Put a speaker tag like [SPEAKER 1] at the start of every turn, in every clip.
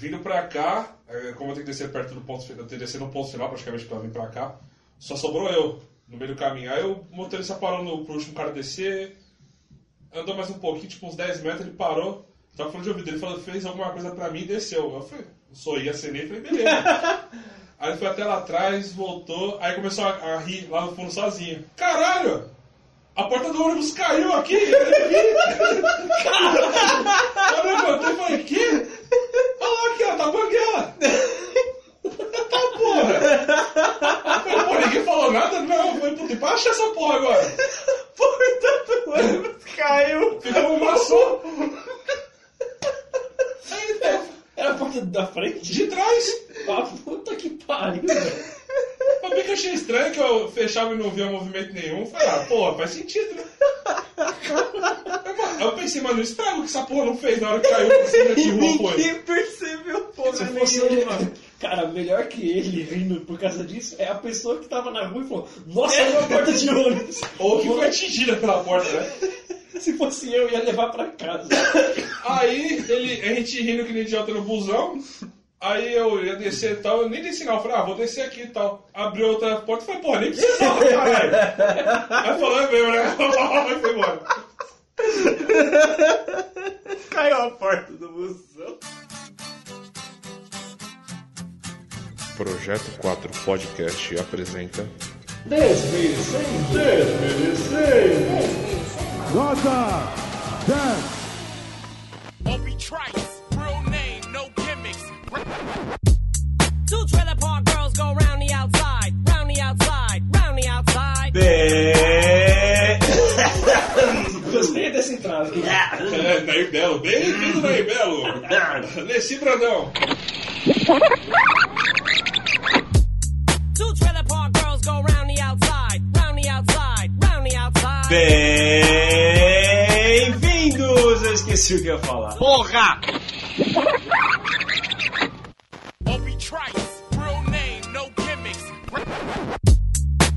[SPEAKER 1] vindo pra cá, é, como eu tenho que descer perto do ponto final, eu tenho que descer no ponto final praticamente pra vir pra cá, só sobrou eu no meio do caminho. Aí o motorista parou no, pro último cara descer, andou mais um pouquinho, tipo uns 10 metros, ele parou, tava falando de ouvido, ele falou, fez alguma coisa pra mim e desceu. Eu falei, sorri, acenei e falei, beleza. aí ele foi até lá atrás, voltou, aí começou a, a rir lá no fundo sozinho. Caralho! A porta do ônibus caiu aqui! Eu levantei, eu falei, que? Lá aqui, ó, tá! Tá porra! Eu falei, pô, ninguém falou nada? Não, eu falei, puta, pra achar essa porra agora?
[SPEAKER 2] Porta do ônibus caiu.
[SPEAKER 1] Ficou uma só. Tá,
[SPEAKER 3] Era a porta da frente?
[SPEAKER 1] de trás.
[SPEAKER 3] Ah, puta que pariu, velho.
[SPEAKER 1] Mas bem que eu achei estranho que eu fechava e não via movimento nenhum. Falei, ah, porra, faz sentido, né? Eu, eu pensei, mano, estrago que essa porra não fez na hora que caiu cima de rua, pô.
[SPEAKER 2] Ninguém percebeu porra
[SPEAKER 3] Se fosse mano. Cara, melhor que ele rindo por causa disso é a pessoa que tava na rua e falou: Nossa, é uma porta de ônibus.
[SPEAKER 1] Ou que foi atingida pela porta, né?
[SPEAKER 3] Se fosse eu, ia levar pra casa.
[SPEAKER 1] Aí ele, a gente rindo que nem idiota no busão. Aí eu ia descer e tal, eu nem dei sinal, eu falei, ah, vou descer aqui e tal. Abriu outra porta e falei, porra, nem precisa caralho. Aí falou, é mesmo, né? Aí foi embora.
[SPEAKER 2] Caiu a porta do busão.
[SPEAKER 1] Projeto 4 Podcast apresenta
[SPEAKER 3] Desmerecendo, desmerecendo.
[SPEAKER 4] Nota 10.
[SPEAKER 5] Obi Trice, real name, no gimmicks.
[SPEAKER 6] Two trailer park girls go round the outside, round the outside, round the outside.
[SPEAKER 2] Bem...
[SPEAKER 3] Gostei dessa entrada.
[SPEAKER 1] É, Nair Belo, bem-vindo, Nair Belo. Brandão.
[SPEAKER 6] Round the outside, round the outside.
[SPEAKER 2] Bem-vindos! Eu esqueci o que eu ia falar.
[SPEAKER 5] Porra!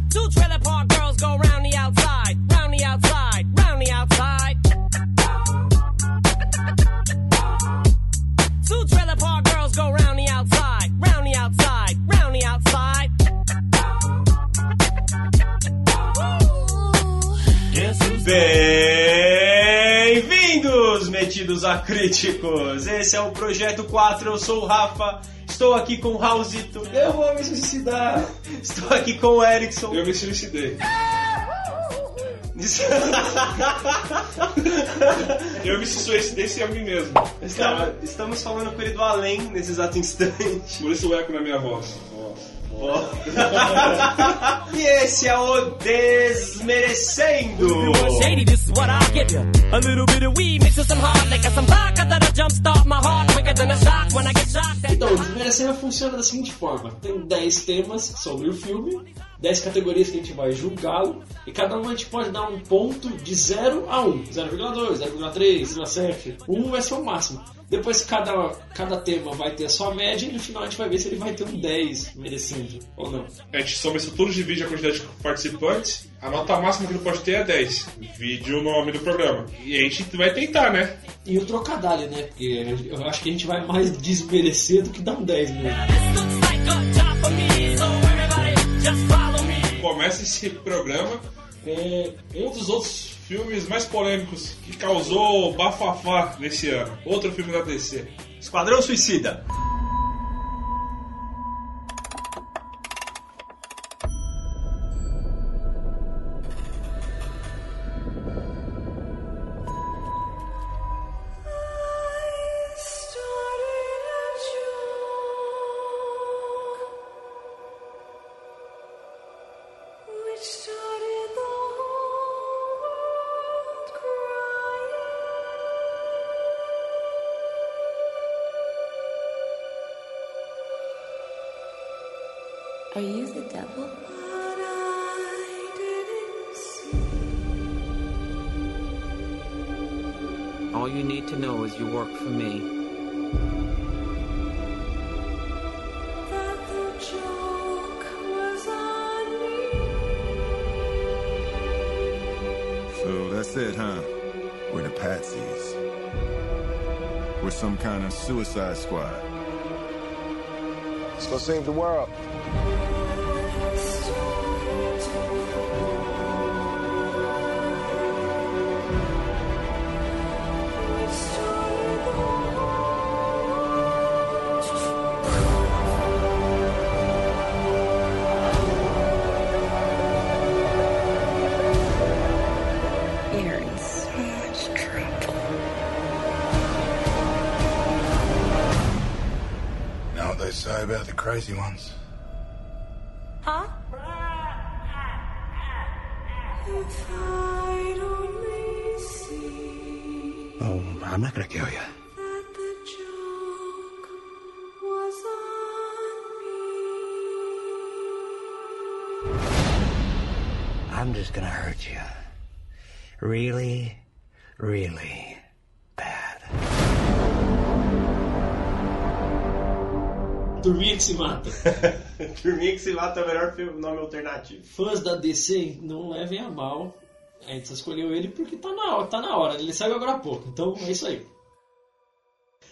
[SPEAKER 6] Two trailer park girls go round the outside, Two trailer park girls go round the outside, round the outside, round the outside.
[SPEAKER 2] Bem-vindos, metidos a críticos! Esse é o Projeto 4, eu sou o Rafa, estou aqui com o Raulzito,
[SPEAKER 3] Eu vou me suicidar.
[SPEAKER 2] estou aqui com o Erickson.
[SPEAKER 1] Eu me suicidei. Eu me suicidei sem a mim mesmo.
[SPEAKER 2] Estamos, estamos falando com ele do além nesse exato instante.
[SPEAKER 1] Por isso o eco na minha voz.
[SPEAKER 2] e esse é o Desmerecendo!
[SPEAKER 6] Shady, this is what I'll give you. A little bit of weed mixed with some hard liquor, some vodka that'll jumpstart my heart quicker than a shock when I get shocked.
[SPEAKER 3] Então, o Desmerecendo funciona da seguinte forma: tem 10 temas sobre o filme, 10 categorias que a gente vai julgá-lo, e cada um a gente pode dar um ponto de 0 a 1, 0,2, 0,3, 0,7. 1 vai ser o máximo. Depois cada, cada tema vai ter a sua média e no final a gente vai ver se ele vai ter um 10 merecendo ou não.
[SPEAKER 1] A gente soma isso tudo, divide a quantidade de participantes. A nota máxima que ele pode ter é 10. Vídeo o nome do programa. E a gente vai tentar, né?
[SPEAKER 3] E o trocadilho, né? Porque eu acho que a gente vai mais desmerecer do que dar um 10 mesmo.
[SPEAKER 6] Just follow.
[SPEAKER 1] Começa esse programa com um dos outros filmes mais polêmicos que causou bafafá nesse ano. Outro filme da DC.
[SPEAKER 2] Esquadrão Suicida.
[SPEAKER 7] Need to know is you work for me.
[SPEAKER 4] So that's it, huh? We're the patsies. We're some kind of suicide squad.
[SPEAKER 8] Let's go save the world.
[SPEAKER 9] Say about the crazy ones?
[SPEAKER 10] Huh?
[SPEAKER 9] Oh, I'm not gonna kill you. I'm just gonna hurt you. Really, really
[SPEAKER 3] Turminha que se mata.
[SPEAKER 2] Turminha que se mata é o melhor filme, nome alternativo.
[SPEAKER 3] Fãs da DC, não levem a mal. A gente só escolheu ele porque tá na hora, tá na hora. Ele saiu agora há pouco, então é isso aí.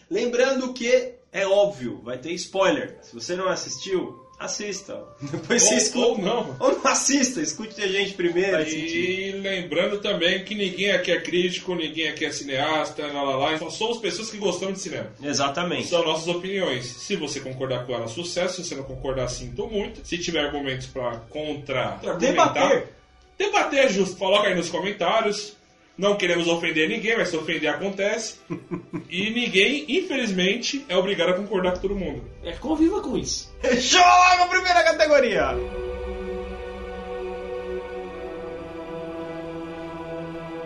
[SPEAKER 2] Lembrando que é óbvio, vai ter spoiler. Se você não assistiu, assista. Depois você
[SPEAKER 1] Ou-
[SPEAKER 2] escuta.
[SPEAKER 1] ou não.
[SPEAKER 2] Ou não assista, escute a gente primeiro.
[SPEAKER 1] E lembrando também que ninguém aqui é crítico, ninguém aqui é cineasta, lá, lá, lá. Só somos pessoas que gostamos de cinema.
[SPEAKER 2] Exatamente.
[SPEAKER 1] São nossas opiniões. Se você concordar com ela, sucesso. Se você não concordar, sinto muito. Se tiver argumentos pra contra,
[SPEAKER 2] Debater.
[SPEAKER 1] Debater é justo. Coloca aí nos comentários. Não queremos ofender ninguém, mas se ofender acontece. e ninguém, infelizmente, é obrigado a concordar com todo mundo.
[SPEAKER 3] É, conviva com isso.
[SPEAKER 2] Show logo, primeira categoria!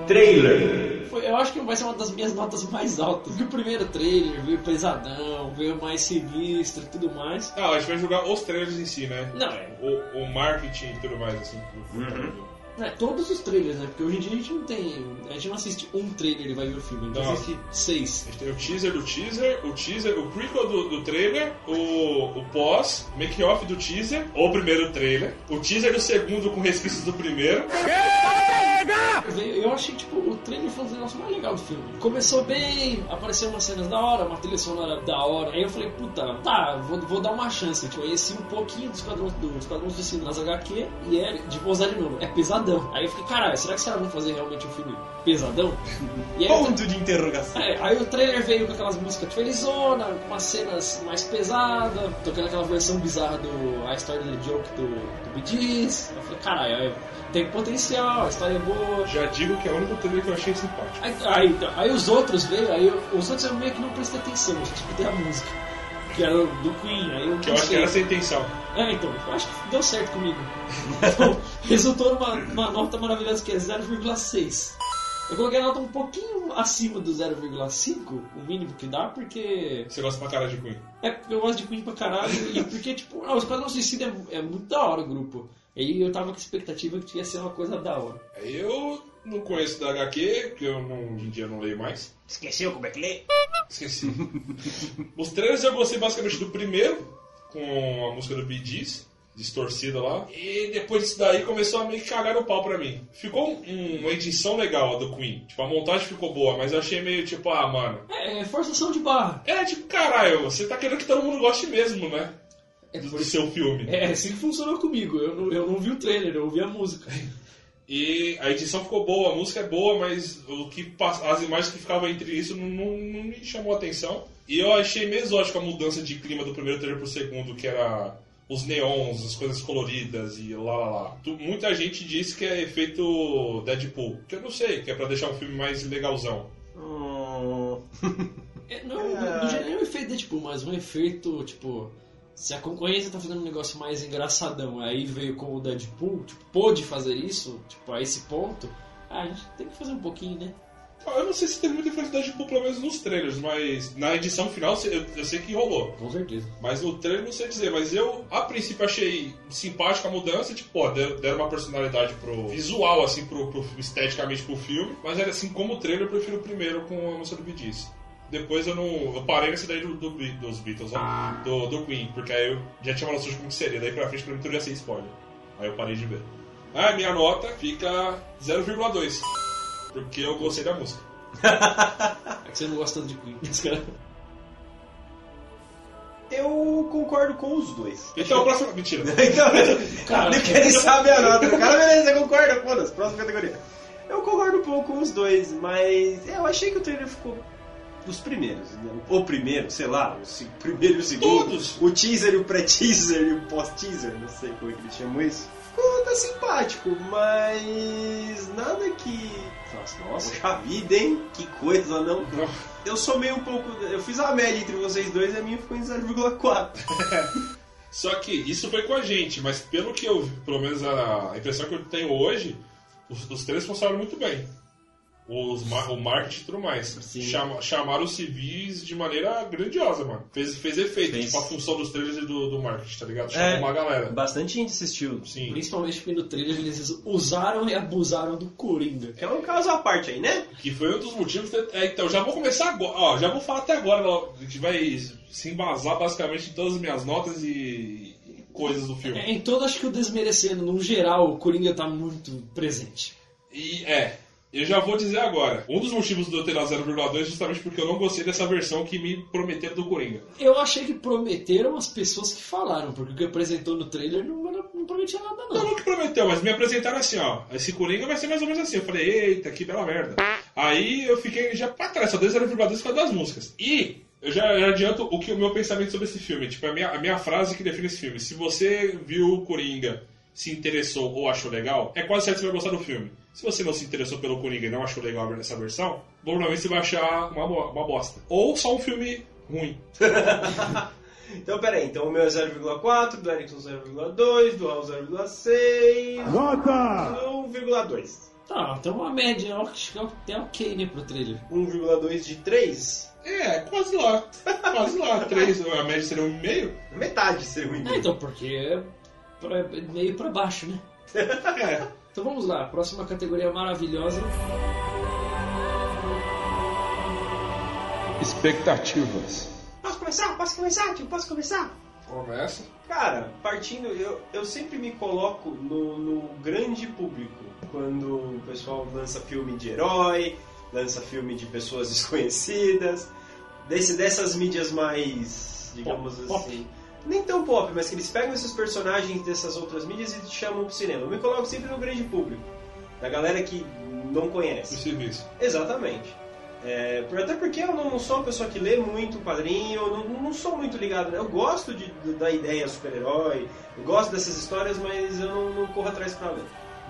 [SPEAKER 2] Trailer.
[SPEAKER 3] Foi- eu acho que vai ser uma das minhas notas mais altas. Porque o primeiro trailer veio pesadão, veio mais sinistro e tudo mais.
[SPEAKER 1] Não, a gente vai jogar os trailers em si, né?
[SPEAKER 3] Não, é.
[SPEAKER 1] O, o marketing e tudo mais, assim. do-
[SPEAKER 3] É, todos os trailers, né? Porque hoje em dia a gente não tem. A gente não assiste um trailer e vai ver o filme, a gente
[SPEAKER 1] Não.
[SPEAKER 3] assiste seis.
[SPEAKER 1] A gente tem o teaser do teaser, o teaser, o prequel do, do trailer, o, o pós, make-off do teaser, ou o primeiro trailer, o teaser do segundo com resquícios do primeiro.
[SPEAKER 3] Eu eu achei, tipo, o trailer foi um dos negócios mais legais do filme. Começou bem, apareceu umas cenas da hora, uma trilha sonora da hora. Aí eu falei, puta, tá, vou, vou dar uma chance. Tipo, conheci um pouquinho dos Esquadrão, do Esquadrão Suicida nas HQ e é de pousar de novo. É pesadão. Aí eu fiquei, caralho, será que caras vão fazer realmente um filme pesadão? Aí,
[SPEAKER 2] Ponto de interrogação.
[SPEAKER 3] É, aí o trailer veio com aquelas músicas de felizona, com umas cenas mais pesadas, tocando aquela versão bizarra do A Story the Joke do, do Bee Gees. Eu falei, caralho, aí tem potencial, a história é boa.
[SPEAKER 1] Já digo que é o único trailer que eu achei simpático.
[SPEAKER 3] Aí, aí, então, aí os outros veio, aí eu- os outros eu meio que não prestei atenção, eu escutei a música. Que era do Queen, aí eu
[SPEAKER 1] Que eu acho que era sem intenção.
[SPEAKER 3] É, então, eu acho que deu certo comigo. Então, resultou numa, numa nota maravilhosa que é 0,6. Eu coloquei a nota um pouquinho acima do 0,5, o mínimo que dá, porque.
[SPEAKER 1] Você gosta pra cara de Queen.
[SPEAKER 3] É porque eu gosto de Queen pra caralho, e porque, tipo, ah, o Esquadrão Suicida é, é muito da hora o grupo. E aí eu tava com expectativa que ia ser uma coisa da hora.
[SPEAKER 1] Eu não conheço da HQ, porque eu não, hoje em dia não leio mais.
[SPEAKER 2] Esqueceu como é que lê?
[SPEAKER 1] Esqueci. Os trailers eu gostei basicamente do primeiro, com a música do Bee Gees, distorcida lá. E depois disso daí começou a meio que cagar no pau pra mim. Ficou um- uma edição legal a do Queen. Tipo, a montagem ficou boa, mas eu achei meio tipo, ah, mano.
[SPEAKER 3] É, é forçação de barra.
[SPEAKER 1] É tipo, caralho, você tá querendo que todo mundo goste mesmo, né? Do, do seu filme.
[SPEAKER 3] É assim que funcionou comigo. Eu não, eu não vi o trailer, eu ouvi a música.
[SPEAKER 1] E a edição ficou boa, a música é boa, mas o que as imagens que ficavam entre isso não, não- não me chamou a atenção. E eu achei meio exótico a mudança de clima do primeiro trailer pro segundo, que era os neons, as coisas coloridas e lá lá lá. Tu- muita gente disse que é efeito Deadpool, que eu não sei, que é pra deixar um filme mais legalzão.
[SPEAKER 2] Hum,
[SPEAKER 3] É, não, não, não gera nenhum efeito Deadpool, mas um efeito, tipo. Se a concorrência tá fazendo um negócio mais engraçadão, aí veio com o Deadpool, tipo, pôde fazer isso, tipo, a esse ponto, ah, a gente tem que fazer um pouquinho, né?
[SPEAKER 1] Ah, Eu não sei se teve muita influência do Deadpool, pelo menos nos trailers, mas na edição final eu, eu sei que rolou.
[SPEAKER 3] Com certeza.
[SPEAKER 1] Mas no trailer não sei dizer, mas eu a princípio achei simpática a mudança, tipo, pô, deram deram uma personalidade pro visual, assim, pro, pro- esteticamente pro filme, mas era assim, como trailer eu prefiro o primeiro com a música do Gees. Depois eu não. Eu parei nesse daí do, do dos Beatles, ó, do, do Queen, porque aí eu já tinha uma noção de como que seria, daí pra frente pra mim tudo ia ser spoiler. Aí eu parei de ver. Ah, minha nota fica 0,2. Porque eu gostei da música.
[SPEAKER 3] É que você não gosta tanto de Queen. Cara-
[SPEAKER 2] Eu concordo com os dois.
[SPEAKER 1] Então, a próxima. Mentira.
[SPEAKER 2] Então,
[SPEAKER 3] Cara,
[SPEAKER 2] ele quer saber a nota. Cara, beleza, concorda, foda-se, próxima categoria. Eu concordo um pouco com os dois, mas eu achei que o trailer ficou dos primeiros. Né? O primeiro, sei lá, o primeiro e o segundo.
[SPEAKER 1] Todos.
[SPEAKER 2] O teaser e o pré-teaser e o pós-teaser, não sei como é que eles chamam isso. Ficou até simpático, mas nada que. Nossa, nossa, poxa vida, hein? Que coisa, não? Eu sou meio um pouco. Eu fiz a média entre vocês dois e a minha ficou em 0,4.
[SPEAKER 1] Só que isso foi com a gente, mas pelo que eu pelo menos a a impressão que eu tenho hoje, os, os três funcionaram muito bem. Os, o marketing e tudo mais. Chama- chamaram os civis de maneira grandiosa, mano. Fez, fez efeito,
[SPEAKER 2] Fez.
[SPEAKER 1] tipo a função dos trailers e do, do marketing, tá ligado? Chamou
[SPEAKER 2] É.
[SPEAKER 1] uma galera.
[SPEAKER 2] Bastante gente assistiu.
[SPEAKER 1] Sim.
[SPEAKER 3] Principalmente porque no trailer eles usaram e abusaram do Coringa.
[SPEAKER 2] Que é um caso à parte aí, né?
[SPEAKER 1] Que foi um dos motivos. que- é, então, já vou começar agora. Ó, já vou falar até agora. A gente vai se embasar basicamente em todas as minhas notas e, e coisas do filme.
[SPEAKER 3] É, em todo, acho que o desmerecendo, no geral, o Coringa tá muito presente.
[SPEAKER 1] E é, eu já vou dizer agora. Um dos motivos de eu ter dado 0,2 é justamente porque eu não gostei dessa versão que me prometeram do Coringa.
[SPEAKER 3] Eu achei que prometeram as pessoas que falaram, porque o que apresentou no trailer não, era- não prometia nada,
[SPEAKER 1] Não,
[SPEAKER 3] não.
[SPEAKER 1] não que prometeu, mas me apresentaram assim, ó. Esse Coringa vai ser mais ou menos assim. Eu falei, eita, que bela merda. Aí eu fiquei já pra trás, só dei 0,2 por causa das músicas. E eu já, já adianto o que o meu pensamento sobre esse filme. Tipo, a minha, a minha frase que define esse filme. Se você viu o Coringa, se interessou ou achou legal, é quase certo que você vai gostar do filme. Se você não se interessou pelo Coringa e não achou legal essa versão, provavelmente você vai achar uma, bo- uma bosta. Ou só um filme ruim.
[SPEAKER 2] Então, peraí. Então, o meu é 0,4, do Erickson 0,2, do Raul 0,6,
[SPEAKER 4] Nota!
[SPEAKER 2] 1,2.
[SPEAKER 3] Tá, então uma média, acho que é até ok, né, pro trailer.
[SPEAKER 2] 1,2 de 3?
[SPEAKER 1] É, quase lá. Quase lá. Três, a média seria um e meio.
[SPEAKER 2] Metade seria ruim.
[SPEAKER 3] É, então, porque é pra- meio pra baixo, né?
[SPEAKER 1] É.
[SPEAKER 3] Então vamos lá, próxima categoria maravilhosa.
[SPEAKER 4] Expectativas.
[SPEAKER 2] Posso começar? Posso começar, tio? Posso começar?
[SPEAKER 1] Começa.
[SPEAKER 2] Cara, partindo, eu, eu sempre me coloco no, no grande público. Quando o pessoal lança filme de herói, lança filme de pessoas desconhecidas, desse, dessas mídias mais, digamos
[SPEAKER 3] Pop.
[SPEAKER 2] assim. Nem tão pop, mas que eles pegam esses personagens dessas outras mídias e chamam pro cinema. Eu me coloco sempre no grande público. Da galera que não conhece.
[SPEAKER 1] Os civis.
[SPEAKER 2] Exatamente. É, até porque eu não, não sou uma pessoa que lê muito quadrinho, eu não, não sou muito ligado. né? Eu gosto de, da ideia super-herói, eu gosto dessas histórias, mas eu não, não corro atrás pra ler.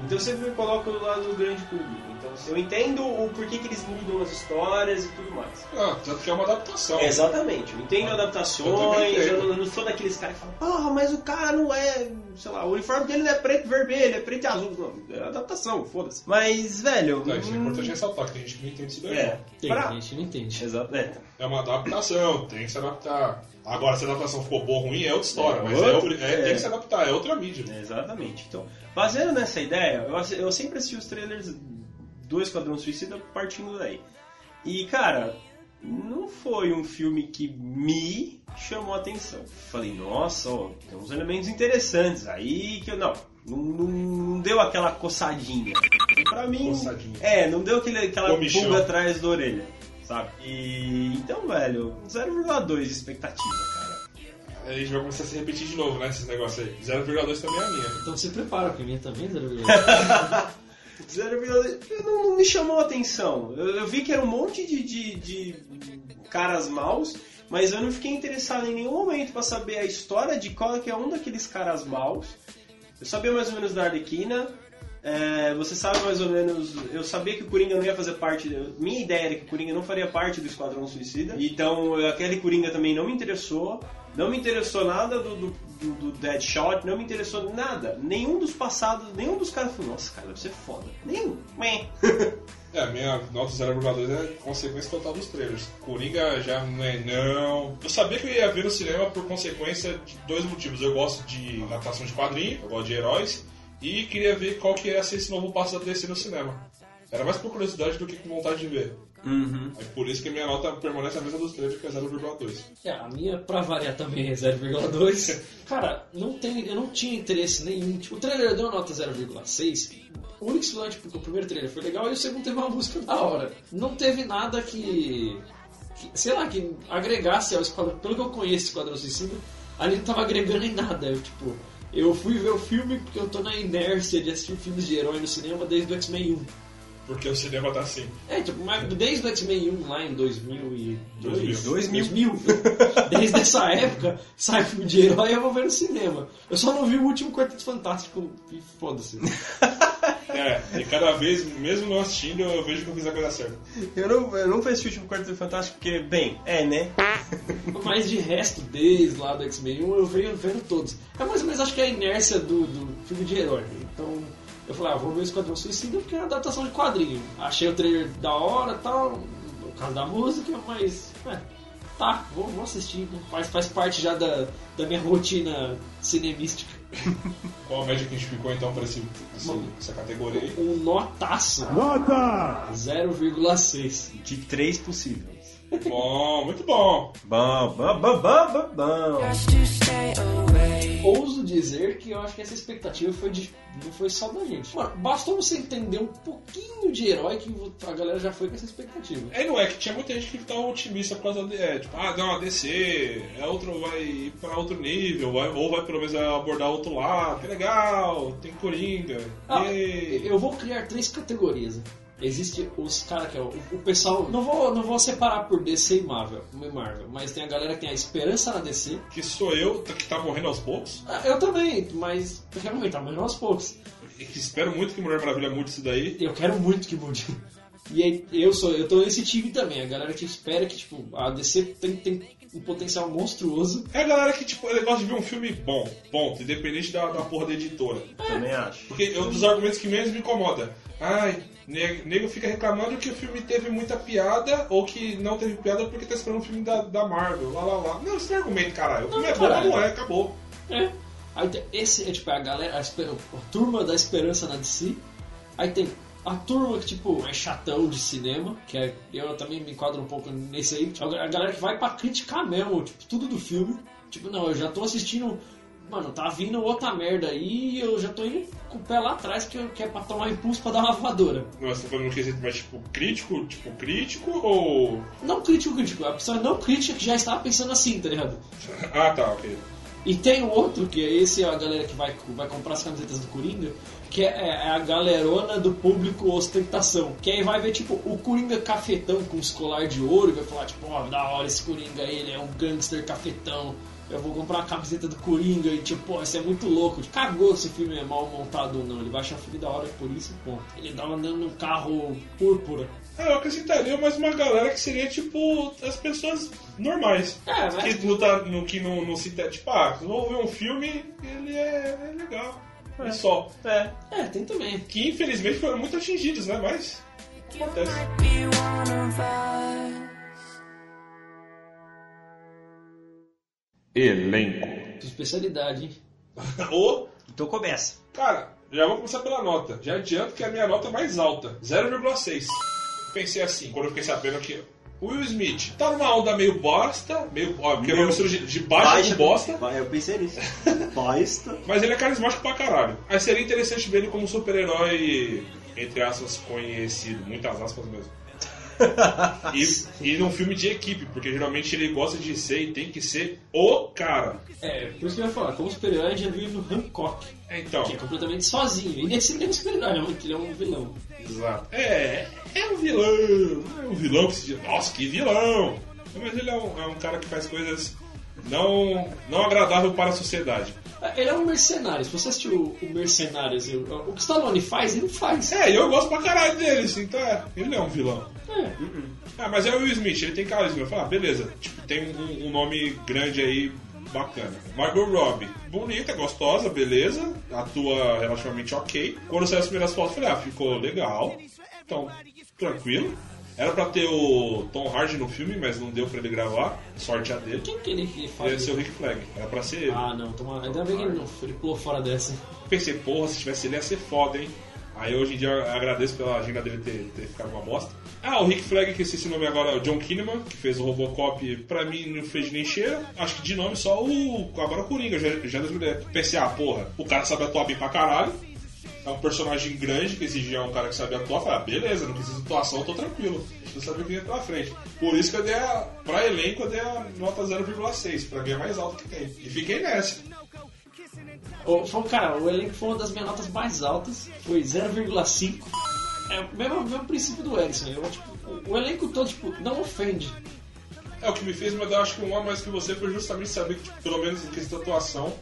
[SPEAKER 2] Então eu sempre me coloco do lado do grande público. Então eu entendo o porquê que eles mudam as histórias e tudo mais.
[SPEAKER 1] Ah, tanto que é uma adaptação.
[SPEAKER 2] Exatamente, eu entendo adaptações,
[SPEAKER 1] Eu
[SPEAKER 2] eu não, não sou daqueles caras que falam, porra, mas o cara não é, sei lá, o uniforme dele não é preto e vermelho, é preto e azul. Não, é adaptação, foda-se. Mas, velho.
[SPEAKER 1] Não, isso é
[SPEAKER 2] hum,
[SPEAKER 1] importante ressaltar, que tem gente que não entende isso daí.
[SPEAKER 2] É,
[SPEAKER 3] Tem
[SPEAKER 2] pra-
[SPEAKER 3] gente não entende.
[SPEAKER 2] Exato, é.
[SPEAKER 1] É uma adaptação, tem que se adaptar. Agora, se a adaptação ficou boa ou ruim, é outra história,
[SPEAKER 2] É
[SPEAKER 1] mas
[SPEAKER 2] outra-
[SPEAKER 1] é, é-
[SPEAKER 2] é.
[SPEAKER 1] tem que se adaptar, é outra mídia.
[SPEAKER 2] Exatamente. Então, baseando nessa ideia, eu, eu sempre assisti os trailers do Esquadrão Suicida partindo daí. E, cara, não foi um filme que me chamou a atenção. Falei, nossa, ó, tem uns elementos interessantes aí que eu. Não, não, não- não deu aquela coçadinha. Pra mim.
[SPEAKER 1] Coçadinha.
[SPEAKER 2] É, não deu aquele, aquela
[SPEAKER 1] Comichão.
[SPEAKER 2] pulga atrás da orelha, sabe? E. Então, velho, 0,2 de expectativa, cara.
[SPEAKER 1] Aí a gente vai começar a se repetir de novo, né, esses negócios aí. 0,2 também é a minha.
[SPEAKER 3] Então se prepara, porque a minha também é 0,8.
[SPEAKER 2] 0,2 não, não me chamou a atenção. Eu, eu vi que era um monte de, de, de caras maus, mas eu não fiquei interessado em nenhum momento pra saber a história de qual que é um daqueles caras maus. Eu sabia mais ou menos da Arlequina. É, você sabe mais ou menos. Eu sabia que o Coringa não ia fazer parte. Minha ideia era que o Coringa não faria parte do Esquadrão Suicida. Então aquele Coringa também não me interessou. Não me interessou nada do, do, do, Deadshot, não me interessou nada. Nenhum dos passados, nenhum dos caras falou, nossa, cara, deve ser foda. Nenhum.
[SPEAKER 1] É, a minha nota 0,2 é consequência total dos trailers. Coringa já não é não. Eu sabia que eu ia ver no cinema por consequência de dois motivos. Eu gosto de adaptação de quadrinho, eu gosto de heróis, e queria ver qual que ia ser esse novo passo da DC no cinema. Era mais por curiosidade do que com vontade de ver. Aí por isso que minha nota permanece a mesma dos trailers, que é 0,2.
[SPEAKER 3] É, a minha, pra variar, também é 0,2. Cara, não tem, eu não tinha interesse nenhum. Tipo, o trailer deu uma nota 0,6. O único estudante, porque o primeiro trailer foi legal e o segundo teve uma música da hora. Não teve nada que, que sei lá, que agregasse ao Esquadrão. Pelo que eu conheço Esquadrão Suicida, Ali não tava agregando em nada. Eu, tipo, eu fui ver o filme porque eu tô na inércia de assistir filmes de herói no cinema desde o X-Men 1.
[SPEAKER 1] Porque o cinema tá assim.
[SPEAKER 3] É, tipo, mas desde o X-Men 1 lá em 2002.
[SPEAKER 2] 2000.
[SPEAKER 3] 2000. Desde essa época, sai filme de herói e eu vou ver no cinema. Eu só não vi o último Quarteto Fantástico e foda-se.
[SPEAKER 1] É, e cada vez, mesmo não assistindo, eu vejo que eu fiz a coisa certa.
[SPEAKER 2] Eu não, eu não fui assistir o último Quarteto Fantástico porque, bem, é, né?
[SPEAKER 3] Mas de resto, desde lá do X-Men 1, eu venho vendo todos. É mais ou menos, acho que é a inércia do, do filme de herói. Então, eu falei, ah, vou ver o Esquadrão Suicida porque é uma adaptação de quadrinho. Achei o trailer da hora e tal, no caso da música, mas, é, tá, vou, vou assistir. né? Faz, faz parte já da, da minha rotina cinemística.
[SPEAKER 1] Qual a média que a gente ficou então esse- essa categoria aí?
[SPEAKER 3] Um notaço,
[SPEAKER 4] Nota!
[SPEAKER 3] 0,6.
[SPEAKER 2] De três possíveis.
[SPEAKER 1] Bom, muito bom.
[SPEAKER 2] Bom, bom, bom, bom, bom, bom.
[SPEAKER 3] Ouso dizer que eu acho que essa expectativa foi de, não foi só da gente. Mano, bastou você entender um pouquinho de herói que a galera já foi com essa expectativa.
[SPEAKER 1] É, não é que tinha muita gente que tava otimista por causa de. É, tipo, ah, não, a DC, é outro, vai ir pra outro nível, vai- ou vai pelo menos abordar outro lado, que legal, tem Coringa.
[SPEAKER 3] Ah, eu vou criar três categorias. Existe os caras que é o, o pessoal. Não vou, não vou separar por DC e Marvel, e Marvel, mas tem a galera que tem a esperança na DC.
[SPEAKER 1] Que sou eu que tá morrendo aos poucos.
[SPEAKER 3] Ah, Eu também, mas realmente tá morrendo aos poucos.
[SPEAKER 1] E que espero muito que Mulher Maravilha mude isso daí.
[SPEAKER 3] Eu quero muito que mude. E aí, eu sou, eu tô nesse time também, a galera que espera que tipo, a DC tem, tem um potencial monstruoso.
[SPEAKER 1] É a galera que, tipo, gosta de ver um filme bom, ponto, independente da, da porra da editora.
[SPEAKER 2] Também acho.
[SPEAKER 1] Porque é um dos argumentos que menos me incomoda. Ai, nego, nego fica reclamando que o filme teve muita piada ou que não teve piada porque tá esperando um filme da, da Marvel, lá lá lá. Não, isso não é argumento, caralho. O filme
[SPEAKER 3] Não,
[SPEAKER 1] é bom,
[SPEAKER 3] caralho.
[SPEAKER 1] não é, acabou.
[SPEAKER 3] É. Aí tem, esse é tipo a galera, a, a turma da esperança na DC. Aí tem a turma que tipo é chatão de cinema, que é, eu também me enquadro um pouco nesse aí. A a galera que vai pra criticar mesmo, tipo, tudo do filme. Tipo, não, eu já tô assistindo. Mano, tá vindo outra merda aí e eu já tô indo com o pé lá atrás que, eu- que é pra tomar impulso pra dar uma voadora.
[SPEAKER 1] Não, você tá falando no quesito mais tipo crítico, tipo crítico ou.
[SPEAKER 3] Não crítico, crítico. A pessoa não crítica que já estava pensando assim, tá ligado?
[SPEAKER 1] Ah tá, ok.
[SPEAKER 3] E tem outro, que é esse é a galera que vai, vai comprar as camisetas do Coringa, que é, é a galerona do público ostentação. Que aí vai ver, tipo, o Coringa cafetão com os colar de ouro e vai falar, tipo, ó, da hora esse Coringa ele é um gangster cafetão. Eu vou comprar a camiseta do Coringa e, tipo, pô, isso é muito louco. Cagou se o filme é mal montado ou não. Ele vai achar o filme da hora por isso, ponto. Ele tava andando num carro púrpura.
[SPEAKER 1] Ah, eu acrescentaria mais uma galera que seria tipo as pessoas normais.
[SPEAKER 3] É, né?
[SPEAKER 1] Que não, tá, no, que não, não se. Tipo, ah, vou ver um filme, ele é, é legal. É só.
[SPEAKER 2] É.
[SPEAKER 3] É, tem também.
[SPEAKER 1] Que infelizmente foram muito atingidos, né? Mas. Acontece. Elenco.
[SPEAKER 3] Especialidade, hein?
[SPEAKER 1] Ô,
[SPEAKER 2] Então começa.
[SPEAKER 1] cara, já vou começar pela nota. Já adianto que é a minha nota é mais alta, 0,6. Pensei assim, quando eu fiquei sabendo que o Will Smith tá numa onda meio bosta, meio. Ó, porque é uma
[SPEAKER 2] Meu-
[SPEAKER 1] mistura de, de baixa com bosta.
[SPEAKER 2] Eu pensei nisso. Bosta.
[SPEAKER 1] Mas ele é carismático pra caralho. Aí seria interessante ver ele como super-herói, entre aspas, conhecido. Muitas aspas mesmo. E, e num filme de equipe, porque geralmente ele gosta de ser e tem que ser o cara.
[SPEAKER 3] É, por isso que eu ia falar, como super-herói já viu no Hancock,
[SPEAKER 1] Então,
[SPEAKER 3] que é completamente sozinho. E nesse é um super-herói, não, que ele é um vilão.
[SPEAKER 1] exato. É, é um vilão. É um vilão que se diz, nossa, que vilão! Mas ele é um, é um cara que faz coisas não, não agradáveis para a sociedade.
[SPEAKER 3] É, Ele é um mercenário. Se você assistiu o Mercenários, o, o que Stallone faz, ele faz.
[SPEAKER 1] É, eu gosto pra caralho dele, assim, então é, ele não é um vilão.
[SPEAKER 3] É.
[SPEAKER 1] Ah, mas é o Will Smith, ele tem carisma. Eu falo, ah, beleza, tipo, tem um, um nome grande aí, bacana. Margot Robbie, bonita, gostosa, beleza, atua relativamente ok. Quando saiu as primeiras fotos, eu falei, ah, ficou legal, então, tranquilo. Era pra ter o Tom Hardy no filme, mas não deu pra ele gravar, sorte a dele.
[SPEAKER 3] Quem que ele que faz?
[SPEAKER 1] Ia ser o Rick Flag, era pra ser ele.
[SPEAKER 3] Ah, não, toma... ainda bem que ele não ele pulou fora dessa.
[SPEAKER 1] Pensei, porra, se tivesse ele ia ser foda, hein? Aí hoje em dia eu agradeço pela agenda dele ter, ter ficado uma bosta. Ah, o Rick Flag, que esse nome agora é o John Kinnaman, que fez o Robocop, pra mim não fez nem cheiro. Acho que de nome só o. Agora o Coringa, já, já das mulheres. Pensei, ah, porra, o cara sabe atuar bem pra caralho. É um personagem grande que exigia um cara que sabia atuar. Eu falei, ah, beleza, não precisa de atuação, eu tô tranquilo. Eu sabia o que ia pela frente. Por isso que eu dei a. Pra elenco, eu dei a nota 0,6. Pra mim é mais alto que tem. E fiquei nessa.
[SPEAKER 3] O, foi, cara, o elenco foi uma das minhas notas mais altas, foi 0,5. É o mesmo, mesmo princípio do Edson. Eu, tipo, o, elenco todo tipo, não ofende.
[SPEAKER 1] É, o que me fez me dar, acho que um a mais que você foi justamente saber que, tipo, pelo menos em questão de atuação,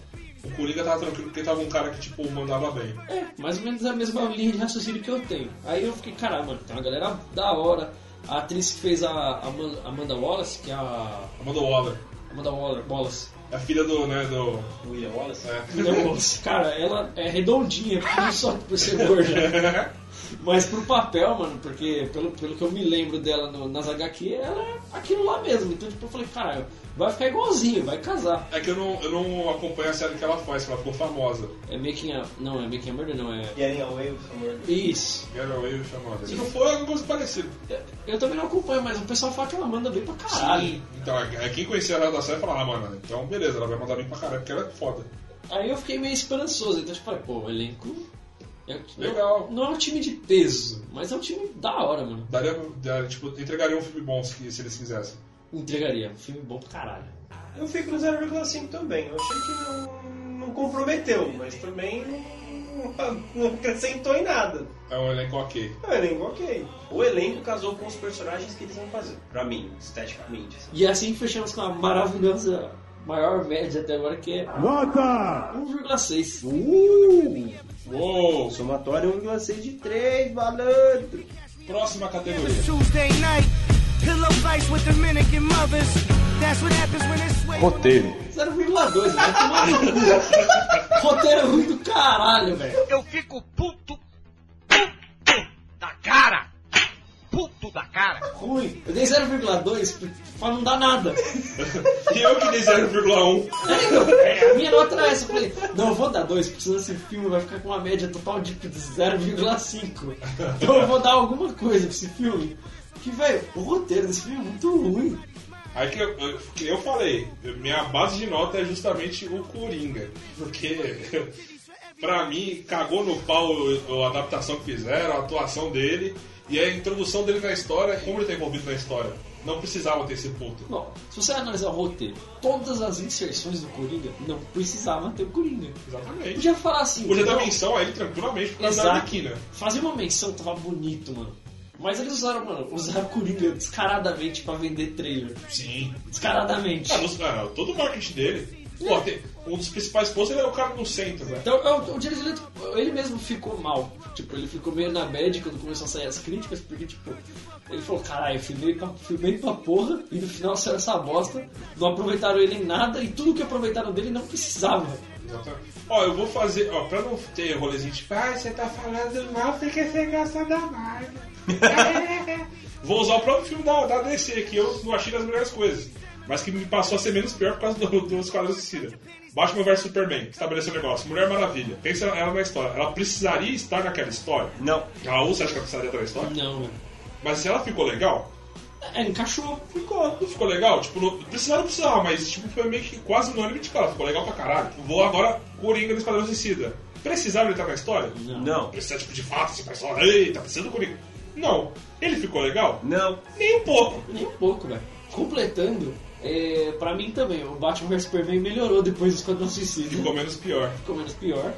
[SPEAKER 1] o Coringa tava tranquilo porque tava um cara que, tipo, mandava bem.
[SPEAKER 3] É, mais ou menos a mesma linha de raciocínio que eu tenho. Aí eu fiquei, caramba, mano, tem uma galera da hora. A atriz que fez a Ama- Amanda Wallace, que é a.
[SPEAKER 1] Amanda Waller.
[SPEAKER 3] Amanda Waller, Wallace.
[SPEAKER 1] É a filha do, né, do...
[SPEAKER 2] William Wallace?
[SPEAKER 1] É.
[SPEAKER 3] Amanda Wallace. Cara, ela é redondinha, não só por ser gorda. Mas pro papel, mano, porque pelo, pelo que eu me lembro dela no- nas HQ, ela é aquilo lá mesmo. Então, tipo, eu falei, caralho, vai ficar igualzinho, vai casar.
[SPEAKER 1] É que eu não, eu não acompanho a série que ela faz, que ela ficou famosa.
[SPEAKER 3] É Making a. Não, é Making a Murder, não, é.
[SPEAKER 2] Getting Away with Murder.
[SPEAKER 3] Isso.
[SPEAKER 1] Get Away with Amanda. Se não for, é alguma coisa parecida.
[SPEAKER 3] Eu também não acompanho, mas o pessoal fala que ela manda bem pra caralho.
[SPEAKER 1] Então, é, quem conhecia ela da série fala, ah, mano, então beleza, ela vai mandar bem pra caralho, porque ela é foda.
[SPEAKER 3] Aí eu fiquei meio esperançoso, então tipo, pô, o elenco. É,
[SPEAKER 1] Legal.
[SPEAKER 3] Não é um time de peso, mas é um time da hora, mano.
[SPEAKER 1] Daria, daria, tipo, entregaria um filme bom se, se eles quisessem.
[SPEAKER 3] Entregaria. Um filme bom pra caralho.
[SPEAKER 2] Eu fico no 0,5 também. Eu achei que não, não comprometeu, mas também não, não acrescentou em nada.
[SPEAKER 1] É um elenco ok.
[SPEAKER 2] É um elenco ok. O elenco casou com os personagens que eles vão fazer. Pra mim, esteticamente. assim.
[SPEAKER 3] E assim fechamos com a maravilhosa maior média até agora, que é
[SPEAKER 4] Nota!
[SPEAKER 3] 1,6.
[SPEAKER 2] Uh!
[SPEAKER 1] Uou!
[SPEAKER 2] Somatório 1,6 de 3, malandro.
[SPEAKER 1] Próxima categoria.
[SPEAKER 5] Tuesday night, pillow fights with Dominican mothers. That's what happens when it's way
[SPEAKER 4] Roteiro.
[SPEAKER 3] 0,2, vai tomar no cu. Roteiro ruim do caralho, velho.
[SPEAKER 5] Eu fico puto, puto da cara. Puto da cara.
[SPEAKER 3] Ruim. Eu dei 0,2 pra não dar nada.
[SPEAKER 1] E eu que dei 0,1.
[SPEAKER 3] É, é, a minha nota era essa. Eu falei, não, eu vou dar 2, porque senão esse filme vai ficar com uma média total de 0,5. Então eu vou dar alguma coisa pra esse filme. Que, velho, o roteiro desse filme é muito ruim.
[SPEAKER 1] Aí que eu, eu, que eu falei, minha base de nota é justamente o Coringa. Porque, pra mim, cagou no pau a adaptação que fizeram, a atuação dele e a introdução dele na história, como ele tá envolvido na história. Não precisava ter esse ponto.
[SPEAKER 3] Bom, se você analisar o roteiro, todas as inserções do Coringa não precisavam ter o Coringa.
[SPEAKER 1] Exatamente.
[SPEAKER 3] Podia falar assim.
[SPEAKER 1] Podia dar
[SPEAKER 3] não,
[SPEAKER 1] menção a ele tranquilamente por causa da
[SPEAKER 3] Exato.
[SPEAKER 1] Arlequina.
[SPEAKER 3] Fazer uma menção tava bonito, mano. Mas eles usaram, mano, usaram o Coringa descaradamente pra vender trailer.
[SPEAKER 1] Sim.
[SPEAKER 3] Descaradamente.
[SPEAKER 1] Ah, nos- ah, todo o marketing dele. Pô, tem- um dos principais postos ele é o cara no centro, velho.
[SPEAKER 3] Então, eu- o Jared Leto, ele mesmo ficou mal. Tipo, ele ficou meio na bad quando começou a sair as críticas, porque, tipo, ele falou, caralho, filmei pra, filmei pra porra, e no final saiu essa bosta, não aproveitaram ele em nada, e tudo que aproveitaram dele não precisava.
[SPEAKER 1] Exatamente. Ó, eu vou fazer, ó, pra não ter rolezinho tipo, ah, você tá falando mal porque você gosta da Marvel. vou usar o próprio filme da, da DC, que eu não achei das melhores coisas, mas que me passou a ser menos pior por causa do, dos quadros de Cira. Batman vs Superman, estabeleceu o negócio. Mulher Maravilha, pensa ela na história. Ela precisaria estar naquela história?
[SPEAKER 2] Não.
[SPEAKER 1] Raul, você acha que ela precisaria estar na história?
[SPEAKER 3] Não.
[SPEAKER 1] Mas se ela ficou legal,
[SPEAKER 3] É, encaixou.
[SPEAKER 1] ficou. Não ficou legal? Tipo, não, precisava, não precisava, mas tipo, foi meio que quase unânime de cara. Ficou legal pra caralho. Vou agora Coringa do Esquadrão Suicida. Precisava ele estar na história?
[SPEAKER 2] Não.
[SPEAKER 1] Precisa, tipo, de fato, assim, pessoal, eita, precisa do Coringa. Não. Ele ficou legal?
[SPEAKER 2] Não.
[SPEAKER 1] Nem um pouco.
[SPEAKER 3] Nem um pouco, velho. Completando, é, pra mim também, o Batman vs Superman melhorou depois do Esquadrão Suicida.
[SPEAKER 1] Ficou menos pior.
[SPEAKER 3] ficou menos pior.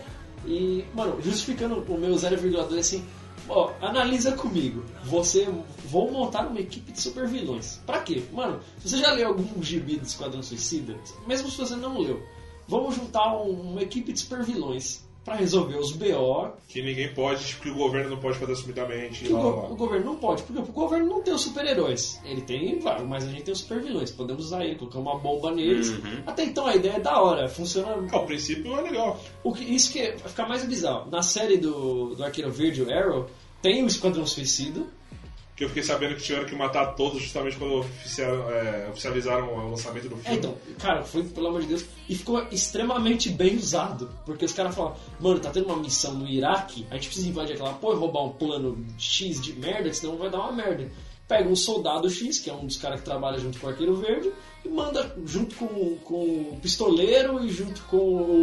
[SPEAKER 3] E, mano, justificando o meu 0,2 assim, ó, analisa comigo. Você vou montar uma equipe de super vilões. Pra quê? Mano, se você já leu algum gibi do Esquadrão Suicida, mesmo se você não leu, vamos juntar um- uma equipe de super vilões pra resolver os BO.
[SPEAKER 1] Que ninguém pode, tipo, que o governo não pode fazer assumidamente.
[SPEAKER 3] Que o,
[SPEAKER 1] lá,
[SPEAKER 3] go-
[SPEAKER 1] lá, lá.
[SPEAKER 3] o governo não pode, porque o governo não tem os super-heróis. Ele tem, claro, mas a gente tem os super vilões. Podemos usar ele, colocar uma bomba neles. Até então a ideia é da hora, funciona
[SPEAKER 1] Ah, o princípio é legal.
[SPEAKER 3] O que, isso que vai ficar mais bizarro. Na série do, do Arqueiro Verde, o Arrow, tem o Esquadrão Suicida.
[SPEAKER 1] Que eu fiquei sabendo que tiveram que matar todos justamente quando oficial- é, oficializaram o lançamento do
[SPEAKER 3] É,
[SPEAKER 1] filme.
[SPEAKER 3] então, cara, foi, pelo amor de Deus, e ficou extremamente bem usado. Porque os caras falam, mano, tá tendo uma missão no Iraque, a gente precisa invadir aquela porra e roubar um plano X de merda, senão vai dar uma merda. pega um soldado X, que é um dos caras que trabalha junto com o Arqueiro Verde, e manda junto com, com o pistoleiro e junto com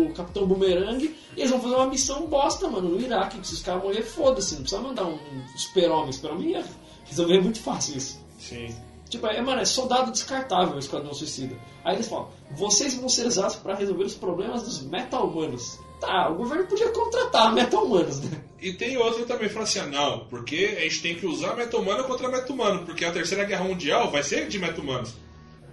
[SPEAKER 3] o Capitão Boomerang, e eles vão fazer uma missão bosta, mano, no Iraque, que se os caras morrer, foda-se, não precisa mandar um, um super-homem, super-homem ia resolver muito fácil isso.
[SPEAKER 1] Sim.
[SPEAKER 3] Tipo, é, mano, é soldado descartável o Esquadrão Suicida. Aí eles falam, vocês vão ser usados para resolver os problemas dos meta-humanos. Tá, o governo podia contratar meta-humanos, né?
[SPEAKER 1] E tem outro também, fala assim, ah, não, porque a gente tem que usar meta-humano contra meta-humano, porque a terceira guerra mundial vai ser de meta-humanos.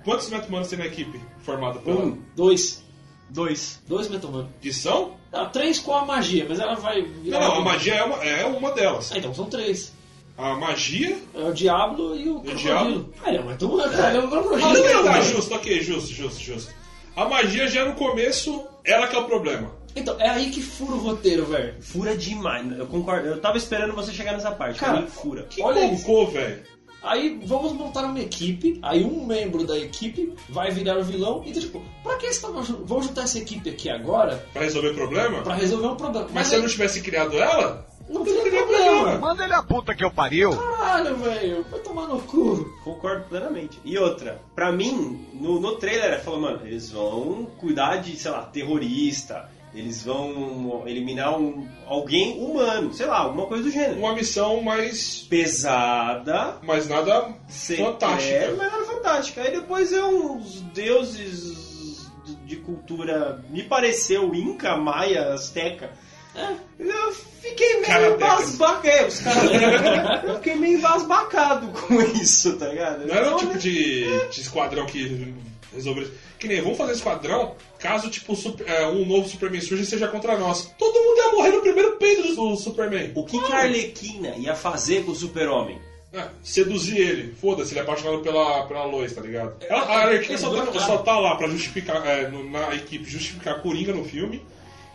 [SPEAKER 1] Quantos meta-humanos tem na equipe formada pela...
[SPEAKER 3] Um, dois.
[SPEAKER 2] Dois.
[SPEAKER 3] Dois meta-humanos.
[SPEAKER 1] Que são?
[SPEAKER 3] Não, três com a magia, mas ela vai
[SPEAKER 1] Não,
[SPEAKER 3] virar...
[SPEAKER 1] não, a magia é uma, é uma delas.
[SPEAKER 3] Ah, então são três.
[SPEAKER 1] A magia...
[SPEAKER 3] É o Diablo e o Crocodilo.
[SPEAKER 1] Diablo?
[SPEAKER 3] Ah, ele é um meta-humano, cara, ele é um
[SPEAKER 1] Ah,
[SPEAKER 3] crocodilo.
[SPEAKER 1] tá, justo, ok, justo, justo, justo. A magia já no começo, ela que é o problema.
[SPEAKER 3] Então, é aí que fura o roteiro, velho.
[SPEAKER 2] Fura demais. Eu concordo. Eu tava esperando você chegar nessa parte.
[SPEAKER 3] Cara,
[SPEAKER 2] Pra mim, fura.
[SPEAKER 1] Que
[SPEAKER 3] Olha
[SPEAKER 1] cocô, velho.
[SPEAKER 3] Aí vamos montar uma equipe, aí um membro da equipe vai virar o vilão, então tipo, pra que você tá, vamos juntar essa equipe aqui agora
[SPEAKER 1] Pra resolver problema?
[SPEAKER 3] pra resolver um problema.
[SPEAKER 1] Mas se eu não tivesse criado ela,
[SPEAKER 3] não teria problema.
[SPEAKER 1] problema.
[SPEAKER 5] Manda ele a puta que eu pariu.
[SPEAKER 3] Caralho, velho, vai tomar no cu.
[SPEAKER 2] Concordo plenamente. E outra, pra mim, no, no trailer, ela falou, mano, eles vão cuidar de, sei lá, terrorista, eles vão eliminar um, alguém humano, sei lá, alguma coisa do gênero.
[SPEAKER 1] uma missão mais.
[SPEAKER 2] Pesada,
[SPEAKER 1] Mas nada fantástica.
[SPEAKER 2] mas era fantástica. Aí depois é uns deuses de, de cultura, me pareceu, Inca, Maia, Azteca.
[SPEAKER 3] É.
[SPEAKER 2] Eu fiquei meio embasbacado. É, os caras. eu fiquei meio embasbacado com isso, tá ligado?
[SPEAKER 1] Não era o
[SPEAKER 2] Então,
[SPEAKER 1] tipo de, de esquadrão que resolveu. Que nem, vamos fazer esquadrão caso tipo super- é, um novo Superman surja e seja contra nós. Todo mundo ia morrer no primeiro peido do Superman.
[SPEAKER 2] O que, que a Arlequina ia fazer com o super-homem?
[SPEAKER 1] É, seduzir ele. Foda-se, ele é apaixonado pela, pela Lois, tá ligado? Ela, a Arlequina
[SPEAKER 3] é
[SPEAKER 1] só, tá, só tá lá pra justificar, é, no- na equipe, justificar a Coringa no filme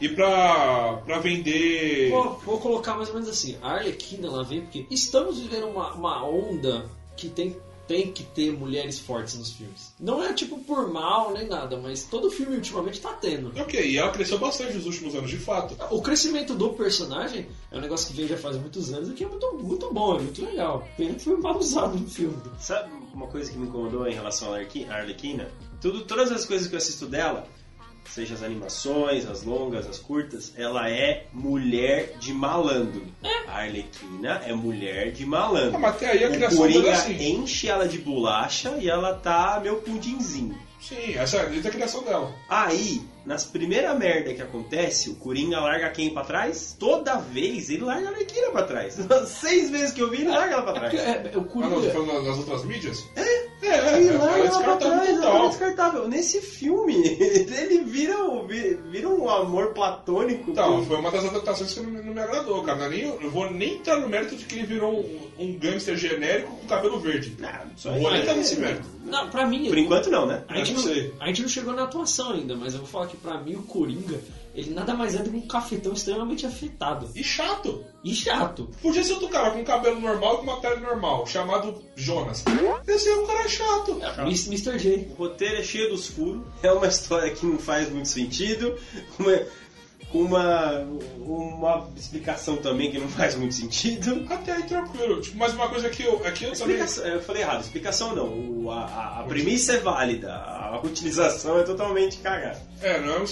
[SPEAKER 1] e pra, pra vender.
[SPEAKER 3] Vou, vou colocar mais ou menos assim, a Arlequina ela vem porque estamos vivendo uma, uma onda que tem, tem que ter mulheres fortes nos filmes. Não é tipo por mal nem nada, mas todo filme ultimamente tá tendo.
[SPEAKER 1] Ok, e ela cresceu bastante nos últimos anos, de fato.
[SPEAKER 3] O crescimento do personagem é um negócio que vem já faz muitos anos e que é muito, muito bom, é muito legal. Pena que foi mal usado no filme.
[SPEAKER 2] Sabe uma coisa que me incomodou em relação à Arlequi- à Arlequina? Tudo, todas as coisas que eu assisto dela, seja as animações, as longas, as curtas, ela é mulher de malandro. A Arlequina é mulher de malandro.
[SPEAKER 1] Ah, mas até aí a
[SPEAKER 2] o
[SPEAKER 1] criação
[SPEAKER 2] Coringa
[SPEAKER 1] dela é assim.
[SPEAKER 2] enche ela de bolacha e ela tá meu pudinzinho.
[SPEAKER 1] Sim, essa é a criação dela.
[SPEAKER 2] Aí, nas primeiras merda que acontece, o Coringa larga quem pra trás? Toda vez ele larga a Arlequina pra trás. Seis vezes que eu vi, ele larga ela pra
[SPEAKER 3] É
[SPEAKER 2] trás.
[SPEAKER 3] é, é, o
[SPEAKER 1] Ah, não, tô
[SPEAKER 3] Coringa...
[SPEAKER 1] falando nas outras mídias?
[SPEAKER 2] É,
[SPEAKER 1] É,
[SPEAKER 2] ele
[SPEAKER 1] é,
[SPEAKER 2] larga
[SPEAKER 1] ela
[SPEAKER 2] pra trás, é descartável. Nesse filme, ele vira um, vi- vira um amor platônico.
[SPEAKER 1] Então, foi uma das adaptações que não, não me agradou, cara. Não é nem, eu vou nem entrar no mérito de que ele virou um, um gangster genérico com cabelo verde.
[SPEAKER 2] Ah, isso
[SPEAKER 1] Não vou nem
[SPEAKER 2] é-
[SPEAKER 1] entrar nesse mérito.
[SPEAKER 3] Não, pra mim...
[SPEAKER 2] Por enquanto não, né?
[SPEAKER 3] A gente,
[SPEAKER 1] não
[SPEAKER 3] a gente não chegou na atuação ainda, mas eu vou falar que pra mim o Coringa, ele nada mais é do que um cafetão extremamente afetado.
[SPEAKER 1] E chato.
[SPEAKER 3] E chato.
[SPEAKER 1] Podia ser outro cara com cabelo normal e com uma pele normal, chamado Jonas. Esse é um cara chato.
[SPEAKER 3] Miss- Mr. J.
[SPEAKER 2] O roteiro é cheio dos furos, é uma história que não faz muito sentido, uma, uma, uma explicação também que não faz muito sentido.
[SPEAKER 1] Até aí tranquilo. Tipo, mas uma coisa que eu. É que eu.
[SPEAKER 2] Explicação, eu falei errado, explicação não. A, a- a premissa é válida, a utilização é totalmente cagada.
[SPEAKER 1] É, não é um,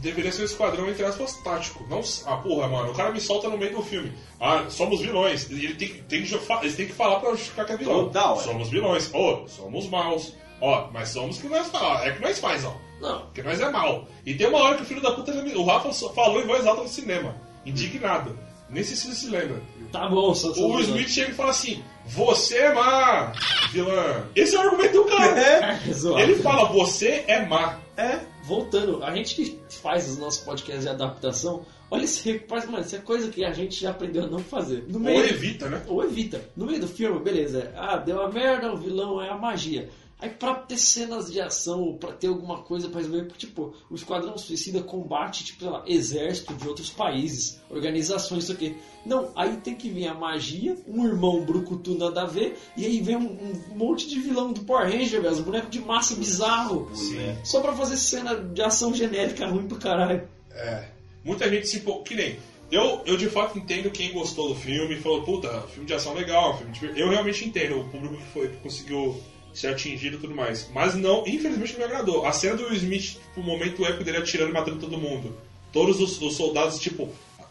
[SPEAKER 1] deveria ser um esquadrão, entre aspas, tático. Não, ah, porra, mano, o cara me solta no meio do filme. Ah, somos vilões. Ele tem, tem eles têm que falar pra justificar que é vilão.
[SPEAKER 2] Total, é.
[SPEAKER 1] Somos vilões. Ô, somos maus. Ó, mas somos que nós faz. É que nós faz, ó.
[SPEAKER 3] Não.
[SPEAKER 1] Porque nós é mal. E tem uma hora que o filho da puta, já me- o Rafa falou em voz alta no cinema. Indignado. Nem sei se você se lembra.
[SPEAKER 3] Tá bom, só só-
[SPEAKER 1] O Will Smith chega e fala assim: Você é má, vilã. Esse é o argumento do cara.
[SPEAKER 3] É, zoado.
[SPEAKER 1] Ele fala: Você é má.
[SPEAKER 2] É,
[SPEAKER 3] Voltando, a gente que faz os nossos podcasts de adaptação, olha esse faz, mano, isso é coisa que a gente já aprendeu a não fazer. No
[SPEAKER 1] Ou
[SPEAKER 3] meio,
[SPEAKER 1] evita, né?
[SPEAKER 3] ou evita. No meio do filme, beleza. Ah, deu a merda, o vilão é a magia. Aí pra ter cenas de ação, pra ter alguma coisa pra resolver, tipo, o Esquadrão Suicida combate, tipo, sei lá, exército de outros países, organizações, isso aqui. Não, aí tem que vir a magia, um irmão brucutu nada a ver, e aí vem um, um monte de vilão do Power Ranger, velho, os bonecos de massa bizarro.
[SPEAKER 2] Sim.
[SPEAKER 3] Só pra fazer cena de ação genérica ruim pro caralho.
[SPEAKER 1] É. Muita gente se. Que nem. Eu, eu de fato entendo quem gostou do filme e falou, puta, filme de ação legal, filme de... Eu realmente entendo o público que, foi, que conseguiu ser atingido e tudo mais. Mas não, infelizmente não me agradou. A cena do Will Smith, tipo, o momento épico dele atirando e matando todo mundo. Todos os, os soldados, tipo,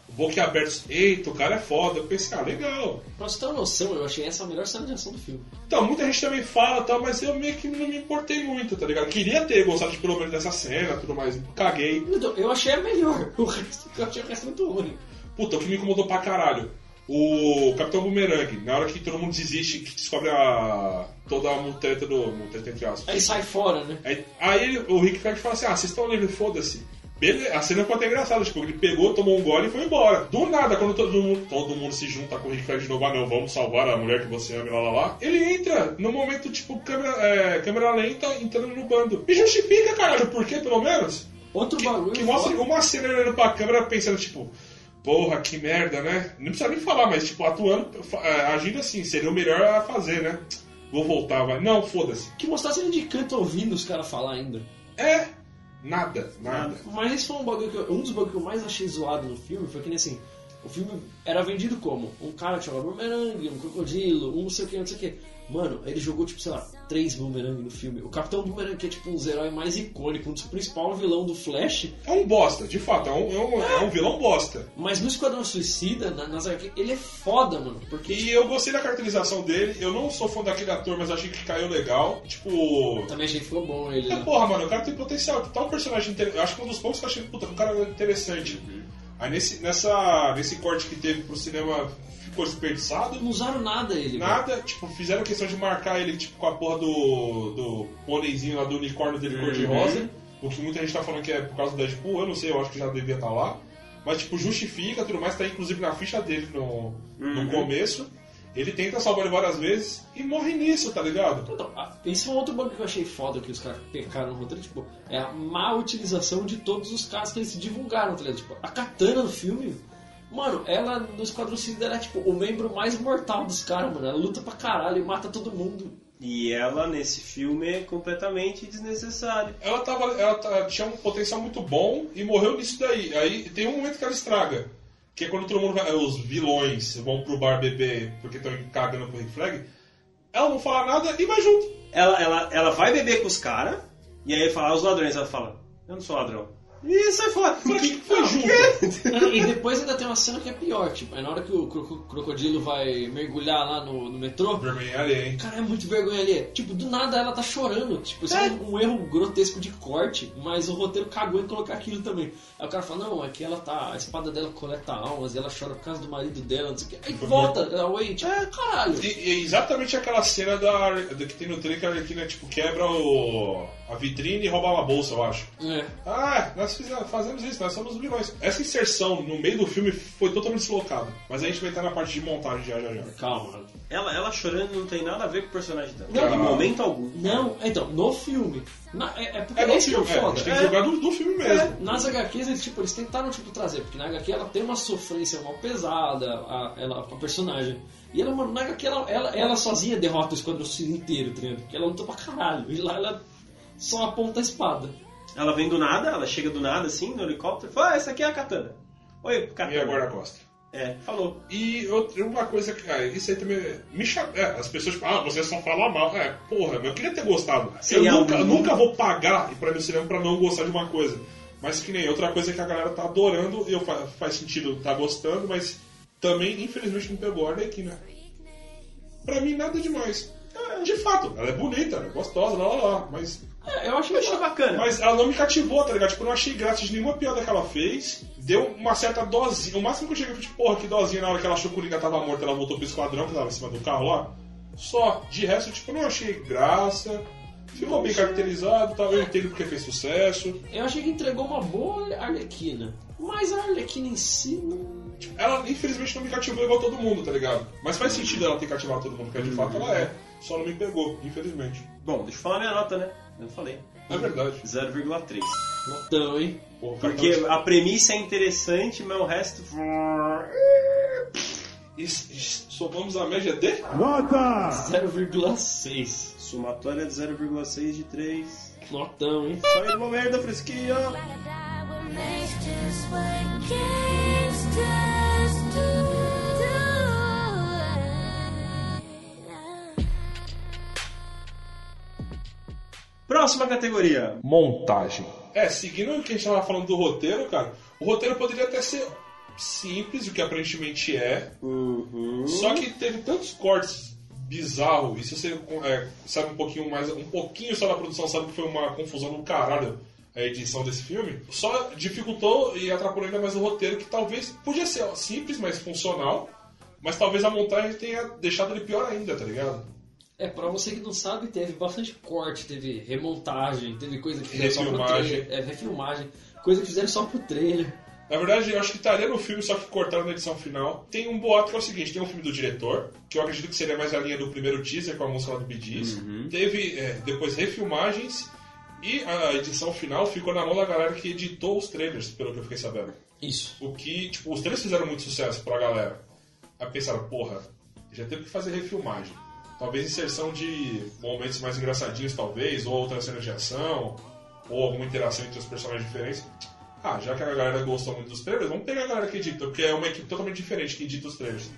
[SPEAKER 1] boquiabertos. Eita, o cara é foda. Eu pensei, ah, legal.
[SPEAKER 3] Pra você ter uma noção, eu achei essa a melhor cena de ação do filme.
[SPEAKER 1] Então, muita gente também fala, tal, mas eu meio que não me importei muito, tá ligado? Queria ter gostado de, pelo menos dessa cena tudo mais. Caguei.
[SPEAKER 3] Então, eu achei a melhor. O resto, eu achei o resto muito ruim.
[SPEAKER 1] Puta, o que me incomodou pra caralho. O Capitão Boomerang, na hora que todo mundo desiste, que descobre a. toda a mutreta do. mutreta entre aspas.
[SPEAKER 3] Aí sai fora, né?
[SPEAKER 1] Aí, aí o Rick Flag fala assim: ah, vocês estão livres, foda-se. Beleza, a cena ficou até engraçada, tipo, ele pegou, tomou um gole e foi embora. Do nada, quando todo mundo, todo mundo se junta com o Rick Flag de novo, ah não, vamos salvar a mulher que você ama, lá lá lá. Ele entra no momento, tipo, câmera, é, câmera lenta, entrando no bando. E justifica, caralho, por quê, pelo menos?
[SPEAKER 3] Outro bagulho.
[SPEAKER 1] Que mostra uma cena olhando pra câmera pensando, tipo, porra, que merda, né? Não precisa nem falar, mas, tipo, atuando, é, agindo assim, seria o melhor a fazer, né? Vou voltar, vai. Não, foda-se.
[SPEAKER 3] Que mostrasse ele de canto ouvindo os caras falar ainda.
[SPEAKER 1] É, nada, nada.
[SPEAKER 3] Mas esse foi um bagulho que eu- um dos bagulhos que eu mais achei zoado no filme, foi que nem assim, o filme era vendido como um cara que jogava bumerangue, um crocodilo, um não sei o que, não sei o que. Mano, ele jogou, tipo, sei lá, três bumerangue no filme. O Capitão Boomerang, que é tipo um dos heróis mais icônicos, um dos principais vilão do Flash,
[SPEAKER 1] É um bosta, de fato, é um, é um, é um vilão bosta.
[SPEAKER 3] mas no Esquadrão Suicida, na, nas ele é foda, mano. Porque
[SPEAKER 1] E eu gostei da caracterização dele, eu não sou fã daquele ator, mas achei que caiu legal. Tipo.
[SPEAKER 3] também achei que ficou bom ele,
[SPEAKER 1] É,
[SPEAKER 3] né?
[SPEAKER 1] porra, mano, o cara tem potencial. Tá um personagem interessante. Acho que um dos poucos que eu achei, puta, um cara interessante. Aí nesse, nessa, nesse corte que teve pro cinema ficou desperdiçado.
[SPEAKER 3] Não usaram nada ele, velho.
[SPEAKER 1] Nada, tipo, fizeram questão de marcar ele tipo, com a porra do, do pôneizinho lá do unicórnio dele cor de rosa. O que muita gente tá falando que é por causa do Deadpool, eu não sei, eu acho que já devia estar lá. Mas, tipo, justifica tudo mais, tá inclusive na ficha dele no, no começo. Ele tenta salvar ele várias vezes e morre nisso, tá ligado?
[SPEAKER 3] Então, esse é um outro bagulho que eu achei foda que os caras pecaram no roteiro, tipo, é a má utilização de todos os caras que eles divulgaram, tá ligado? Tipo, a Katana no filme, mano, ela no Esquadrão Suicida era, tipo, o membro mais mortal dos caras, mano. Ela luta pra caralho e mata todo mundo.
[SPEAKER 2] E ela, nesse filme, é completamente desnecessária.
[SPEAKER 1] Ela, tava, ela tinha um potencial muito bom e morreu nisso daí. Aí tem um momento que ela estraga. Que é quando todo mundo vai, os vilões vão pro bar beber porque estão cagando com o Rick Flag. Ela não fala nada e vai junto.
[SPEAKER 2] Ela, ela, ela vai beber com os caras, e aí fala, "Ah, os ladrões. Ela fala, eu não sou ladrão. E sai fora.
[SPEAKER 1] Por que que foi junto?
[SPEAKER 3] e depois ainda tem uma cena que é pior, tipo, é na hora que o cro- crocodilo vai mergulhar lá no, no metrô.
[SPEAKER 1] Vergonha alheia, hein?
[SPEAKER 3] Cara, é muito vergonha ali. Tipo, do nada ela tá chorando. Tipo, isso é, um, um erro grotesco de corte, mas o roteiro cagou em colocar aquilo também. Aí o cara fala, não, é que ela tá. A espada dela coleta almas e ela chora por causa do marido dela, não sei o que. Aí volta, ela, oi, tipo, é, caralho.
[SPEAKER 1] E, e exatamente aquela cena da, da que tem no trailer que a Arlequina tipo, quebra o, a vitrine e rouba uma bolsa, eu acho.
[SPEAKER 3] É.
[SPEAKER 1] Ah, nós fizemos, fazemos isso, nós somos vilões. Essa inserção no meio do filme foi totalmente deslocada. Mas a gente vai estar na parte de montagem já já já.
[SPEAKER 3] Calma.
[SPEAKER 2] Ela, ela chorando não tem nada a ver com o personagem dela.
[SPEAKER 3] Não.
[SPEAKER 2] em momento algum.
[SPEAKER 3] Não, então, no filme. Na- é, é porque
[SPEAKER 1] É
[SPEAKER 3] esse que
[SPEAKER 1] filme,
[SPEAKER 3] é
[SPEAKER 1] é, a
[SPEAKER 3] foda.
[SPEAKER 1] gente tem que jogar do, do filme mesmo.
[SPEAKER 3] É, nas HQs eles, tipo, eles tentaram tipo, trazer, porque na HQ ela tem uma sofrência mal pesada, a, ela, a personagem. E ela, mano, na HQ ela, ela, ela sozinha derrota o Esquadrão inteiro, tá ligado? Porque ela luta pra caralho. E lá ela só aponta a espada.
[SPEAKER 2] Ela vem do nada, ela chega do nada assim, no helicóptero, e fala, ah, essa aqui é a katana. Oi,
[SPEAKER 1] E
[SPEAKER 2] katana.
[SPEAKER 1] a guarda-costa.
[SPEAKER 2] É, falou.
[SPEAKER 1] E outra, uma coisa que, cara, isso aí também me chama. É, as pessoas falam, ah, você só fala mal. É, porra, eu queria ter gostado. Eu
[SPEAKER 2] Seria
[SPEAKER 1] nunca, nunca vou pagar pra ir no cinema pra não gostar de uma coisa. Mas que nem outra coisa que a galera tá adorando, e eu fa- faz sentido tá gostando, mas também, infelizmente, não pegou a Arlequina. Pra mim, nada demais. É, De fato, ela é bonita, ela é gostosa, lá, lá, lá, mas
[SPEAKER 3] É, eu acho
[SPEAKER 2] Eu achei bacana.
[SPEAKER 1] mas ela não me cativou, tá ligado? Tipo, eu não achei graça de nenhuma piada que ela fez. Deu uma certa dosinha. O máximo que eu cheguei foi tipo, porra, que dosinha na hora que ela achou que o Coringa tava morto, ela voltou pro esquadrão que tava em cima do carro lá. Só. De resto, tipo, eu não achei graça. Ficou bem caracterizado, tal. Eu entendo porque fez sucesso.
[SPEAKER 3] Eu achei que entregou uma boa Arlequina. Mas a Arlequina em si não.
[SPEAKER 1] Ela, infelizmente, não me cativou igual todo mundo, tá ligado? Mas faz sentido ela ter cativado todo mundo, porque de fato ela é. Só não me pegou, infelizmente.
[SPEAKER 2] Bom, deixa eu falar minha nota, né? Eu não falei.
[SPEAKER 1] É verdade.
[SPEAKER 2] 0,3.
[SPEAKER 3] Notão, hein?
[SPEAKER 1] Porra, cara
[SPEAKER 2] Porque a premissa é interessante, mas o resto.
[SPEAKER 1] E somamos a média de?
[SPEAKER 4] Nota!
[SPEAKER 3] 0,6.
[SPEAKER 2] Somatória de 0,6 de 3.
[SPEAKER 3] Notão, hein?
[SPEAKER 2] Só ir uma merda fresquinha. Próxima categoria.
[SPEAKER 1] Montagem. É, seguindo o que a gente tava falando do roteiro, cara, o roteiro poderia até ser simples, o que aparentemente é,
[SPEAKER 2] Uhum.
[SPEAKER 1] só que teve tantos cortes bizarros, e se você é, sabe um pouquinho mais, um pouquinho só da produção, sabe que foi uma confusão do caralho a edição desse filme, só dificultou e atrapalhou ainda mais o roteiro, que talvez podia ser simples, mas funcional, mas talvez a montagem tenha deixado ele pior ainda, tá ligado?
[SPEAKER 3] É, pra você que não sabe, teve bastante corte, teve remontagem, teve coisa que fizeram só pro
[SPEAKER 1] Refilmagem.
[SPEAKER 3] trailer. É, refilmagem. Coisa que fizeram só pro trailer.
[SPEAKER 1] Na verdade, eu acho que estaria no filme, só que cortaram na edição final. Tem um boato que é o seguinte: tem um filme do diretor, que eu acredito que seria mais a linha do primeiro teaser com a música lá do Bee Gees. Teve é, depois refilmagens e a edição final ficou na mão da galera que editou os trailers, pelo que eu fiquei sabendo.
[SPEAKER 3] Isso.
[SPEAKER 1] O que, tipo, os trailers fizeram muito sucesso pra galera. Aí pensaram, porra, já teve que fazer refilmagem. Talvez inserção de momentos mais engraçadinhos, talvez, ou outra cena de ação, ou alguma interação entre os personagens diferentes. Ah, já que a galera gostou muito dos trailers, vamos pegar a galera que edita, porque é uma equipe totalmente diferente que edita os trailers.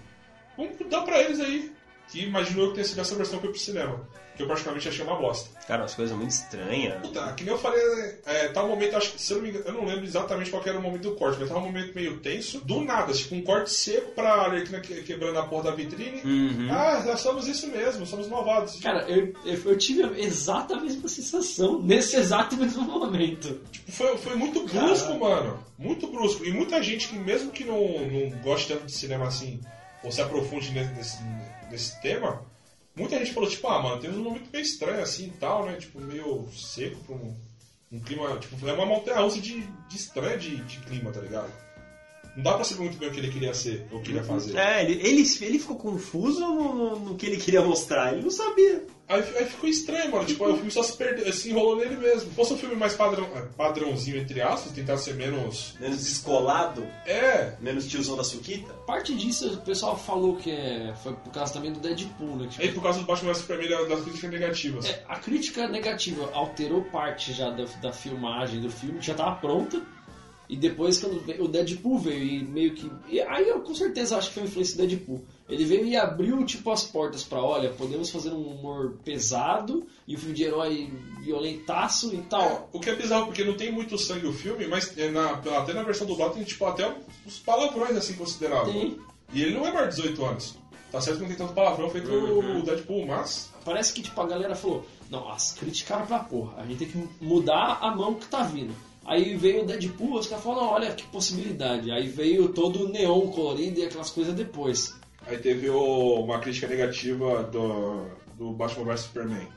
[SPEAKER 1] Vamos dar pra eles aí. Que imaginou que tenha sido essa versão que foi pro cinema. Que eu particularmente achei uma bosta.
[SPEAKER 2] Cara, umas coisas muito estranhas.
[SPEAKER 1] Puta, que nem eu falei, é, tá um momento, acho que, se eu não me engano, eu não lembro exatamente qual que era o momento do corte, mas tava um momento meio tenso, do nada, tipo um corte seco pra Arlequina que- quebrando a porra da vitrine. Ah, nós somos isso mesmo, somos malvados.
[SPEAKER 3] Cara, eu, eu, eu tive a exata mesma sensação nesse exato mesmo momento.
[SPEAKER 1] Tipo, foi, foi muito brusco, mano. Muito brusco. E muita gente que, mesmo que não, não goste tanto de cinema assim, ou se aprofunde nesse, nesse, nesse tema, muita gente falou, tipo, ah, mano, teve um momento meio estranho assim e tal, né? Tipo, meio seco pra um, um clima. Tipo, é uma montanha russa de, de estranha de, de clima, tá ligado? Não dá pra saber muito bem o que ele queria ser, ou o que ele ia fazer.
[SPEAKER 2] É, ele, ele, ele ficou confuso no, no- no que ele queria mostrar. Ele não sabia.
[SPEAKER 1] Aí, aí ficou estranho, mano. Tipo, aí o filme só se, perde, se enrolou nele mesmo. Se fosse um filme mais padrão, é, padrãozinho, entre aspas, tentar ser menos.
[SPEAKER 2] Menos descolado,
[SPEAKER 1] É,
[SPEAKER 2] menos tiozão da Suquita.
[SPEAKER 3] Parte disso, o pessoal falou que é, foi por causa também do Deadpool, né? Que,
[SPEAKER 1] aí por causa do Batman Superman da- das críticas negativas.
[SPEAKER 3] É, a crítica negativa alterou parte já da, da filmagem do filme, que já tava pronta. E depois, quando veio- o Deadpool veio e meio que. E aí eu com certeza acho que foi a influência do Deadpool. Ele veio e abriu tipo as portas pra, olha, podemos fazer um humor pesado e um filme de herói violentaço e
[SPEAKER 1] É,
[SPEAKER 3] tal.
[SPEAKER 1] o que é bizarro, porque não tem muito sangue o filme, mas é na- até na versão do Batman tem tipo, até os palavrões assim consideráveis.
[SPEAKER 3] Tem.
[SPEAKER 1] E ele não é maior de 18 anos. Tá certo que não tem tanto palavrão feito o Deadpool, mas.
[SPEAKER 3] Parece que tipo, a galera falou, não, as criticaram pra porra, a gente tem que mudar a mão que tá vindo. Aí veio o Deadpool, os caras falaram, olha que possibilidade. Aí veio todo o neon colorido e aquelas coisas depois.
[SPEAKER 1] Aí teve o- uma crítica negativa do, do Batman vs Superman.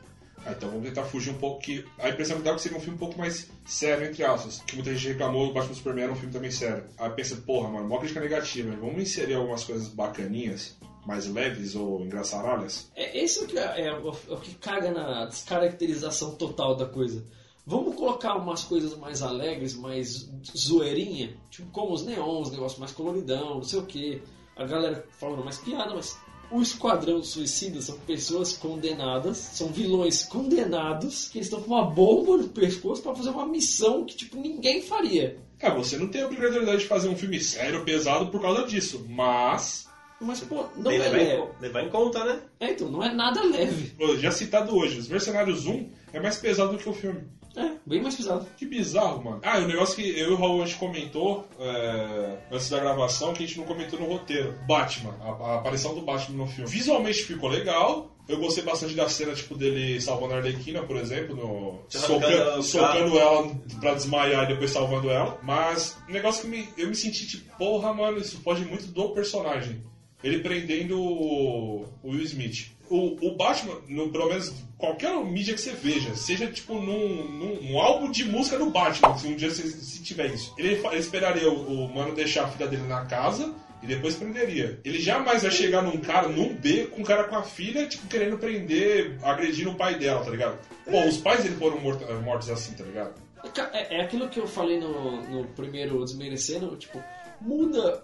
[SPEAKER 1] Ah, então vamos tentar fugir um pouco que. A impressão que dá é que seria um filme um pouco mais sério, entre aspas. Que muita gente reclamou do Batman Superman era um filme também sério. Aí pensa, porra, mano, uma crítica negativa. Vamos inserir algumas coisas bacaninhas, mais leves ou engraçaralhas.
[SPEAKER 3] É, esse é o que, é, o, o que caga na descaracterização total da coisa. Vamos colocar umas coisas mais alegres, mais zoeirinha, tipo como os neons, negócio mais coloridão, não sei o que. A galera falando mais piada, mas o Esquadrão Suicida são pessoas condenadas, são vilões condenados, que estão com uma bomba no pescoço pra fazer uma missão que tipo ninguém faria.
[SPEAKER 1] É, você não tem a obrigatoriedade de fazer um filme sério, pesado por causa disso. Mas,
[SPEAKER 3] Mas pô, não
[SPEAKER 2] Tem
[SPEAKER 3] é
[SPEAKER 2] levar, em,
[SPEAKER 3] leve.
[SPEAKER 2] co- levar em conta, né?
[SPEAKER 3] É, então, não é nada leve.
[SPEAKER 1] pô, já citado hoje, Os Mercenários 1 é mais pesado do que o filme.
[SPEAKER 3] É, bem mais pesado.
[SPEAKER 1] Que bizarro, mano. Ah, e o negócio que eu e o Raul a gente comentou é, antes da gravação, que a gente não comentou no roteiro. Batman, a, a aparição do Batman no filme. Visualmente ficou legal. Eu gostei bastante da cena, tipo, dele salvando a Arlequina, por exemplo, no,
[SPEAKER 2] Já
[SPEAKER 1] soca-
[SPEAKER 2] arrancando o
[SPEAKER 1] socando ela pra desmaiar e depois salvando ela. Mas, o negócio que me, eu me senti, tipo, porra, mano, isso pode muito do personagem. Ele prendendo o, o Will Smith. O, o Batman, no, pelo menos qualquer mídia que você veja, seja tipo num, num um álbum de música do Batman, se um dia se, se tiver isso, ele, ele esperaria o, o mano deixar a filha dele na casa e depois prenderia. Ele jamais vai chegar num cara, num B, com um cara com a filha, tipo, querendo prender, agredindo o pai dela, tá ligado? Pô, os pais dele foram morto- mortos assim, tá ligado?
[SPEAKER 3] É, é aquilo que eu falei no, no primeiro Desmerecendo, tipo, muda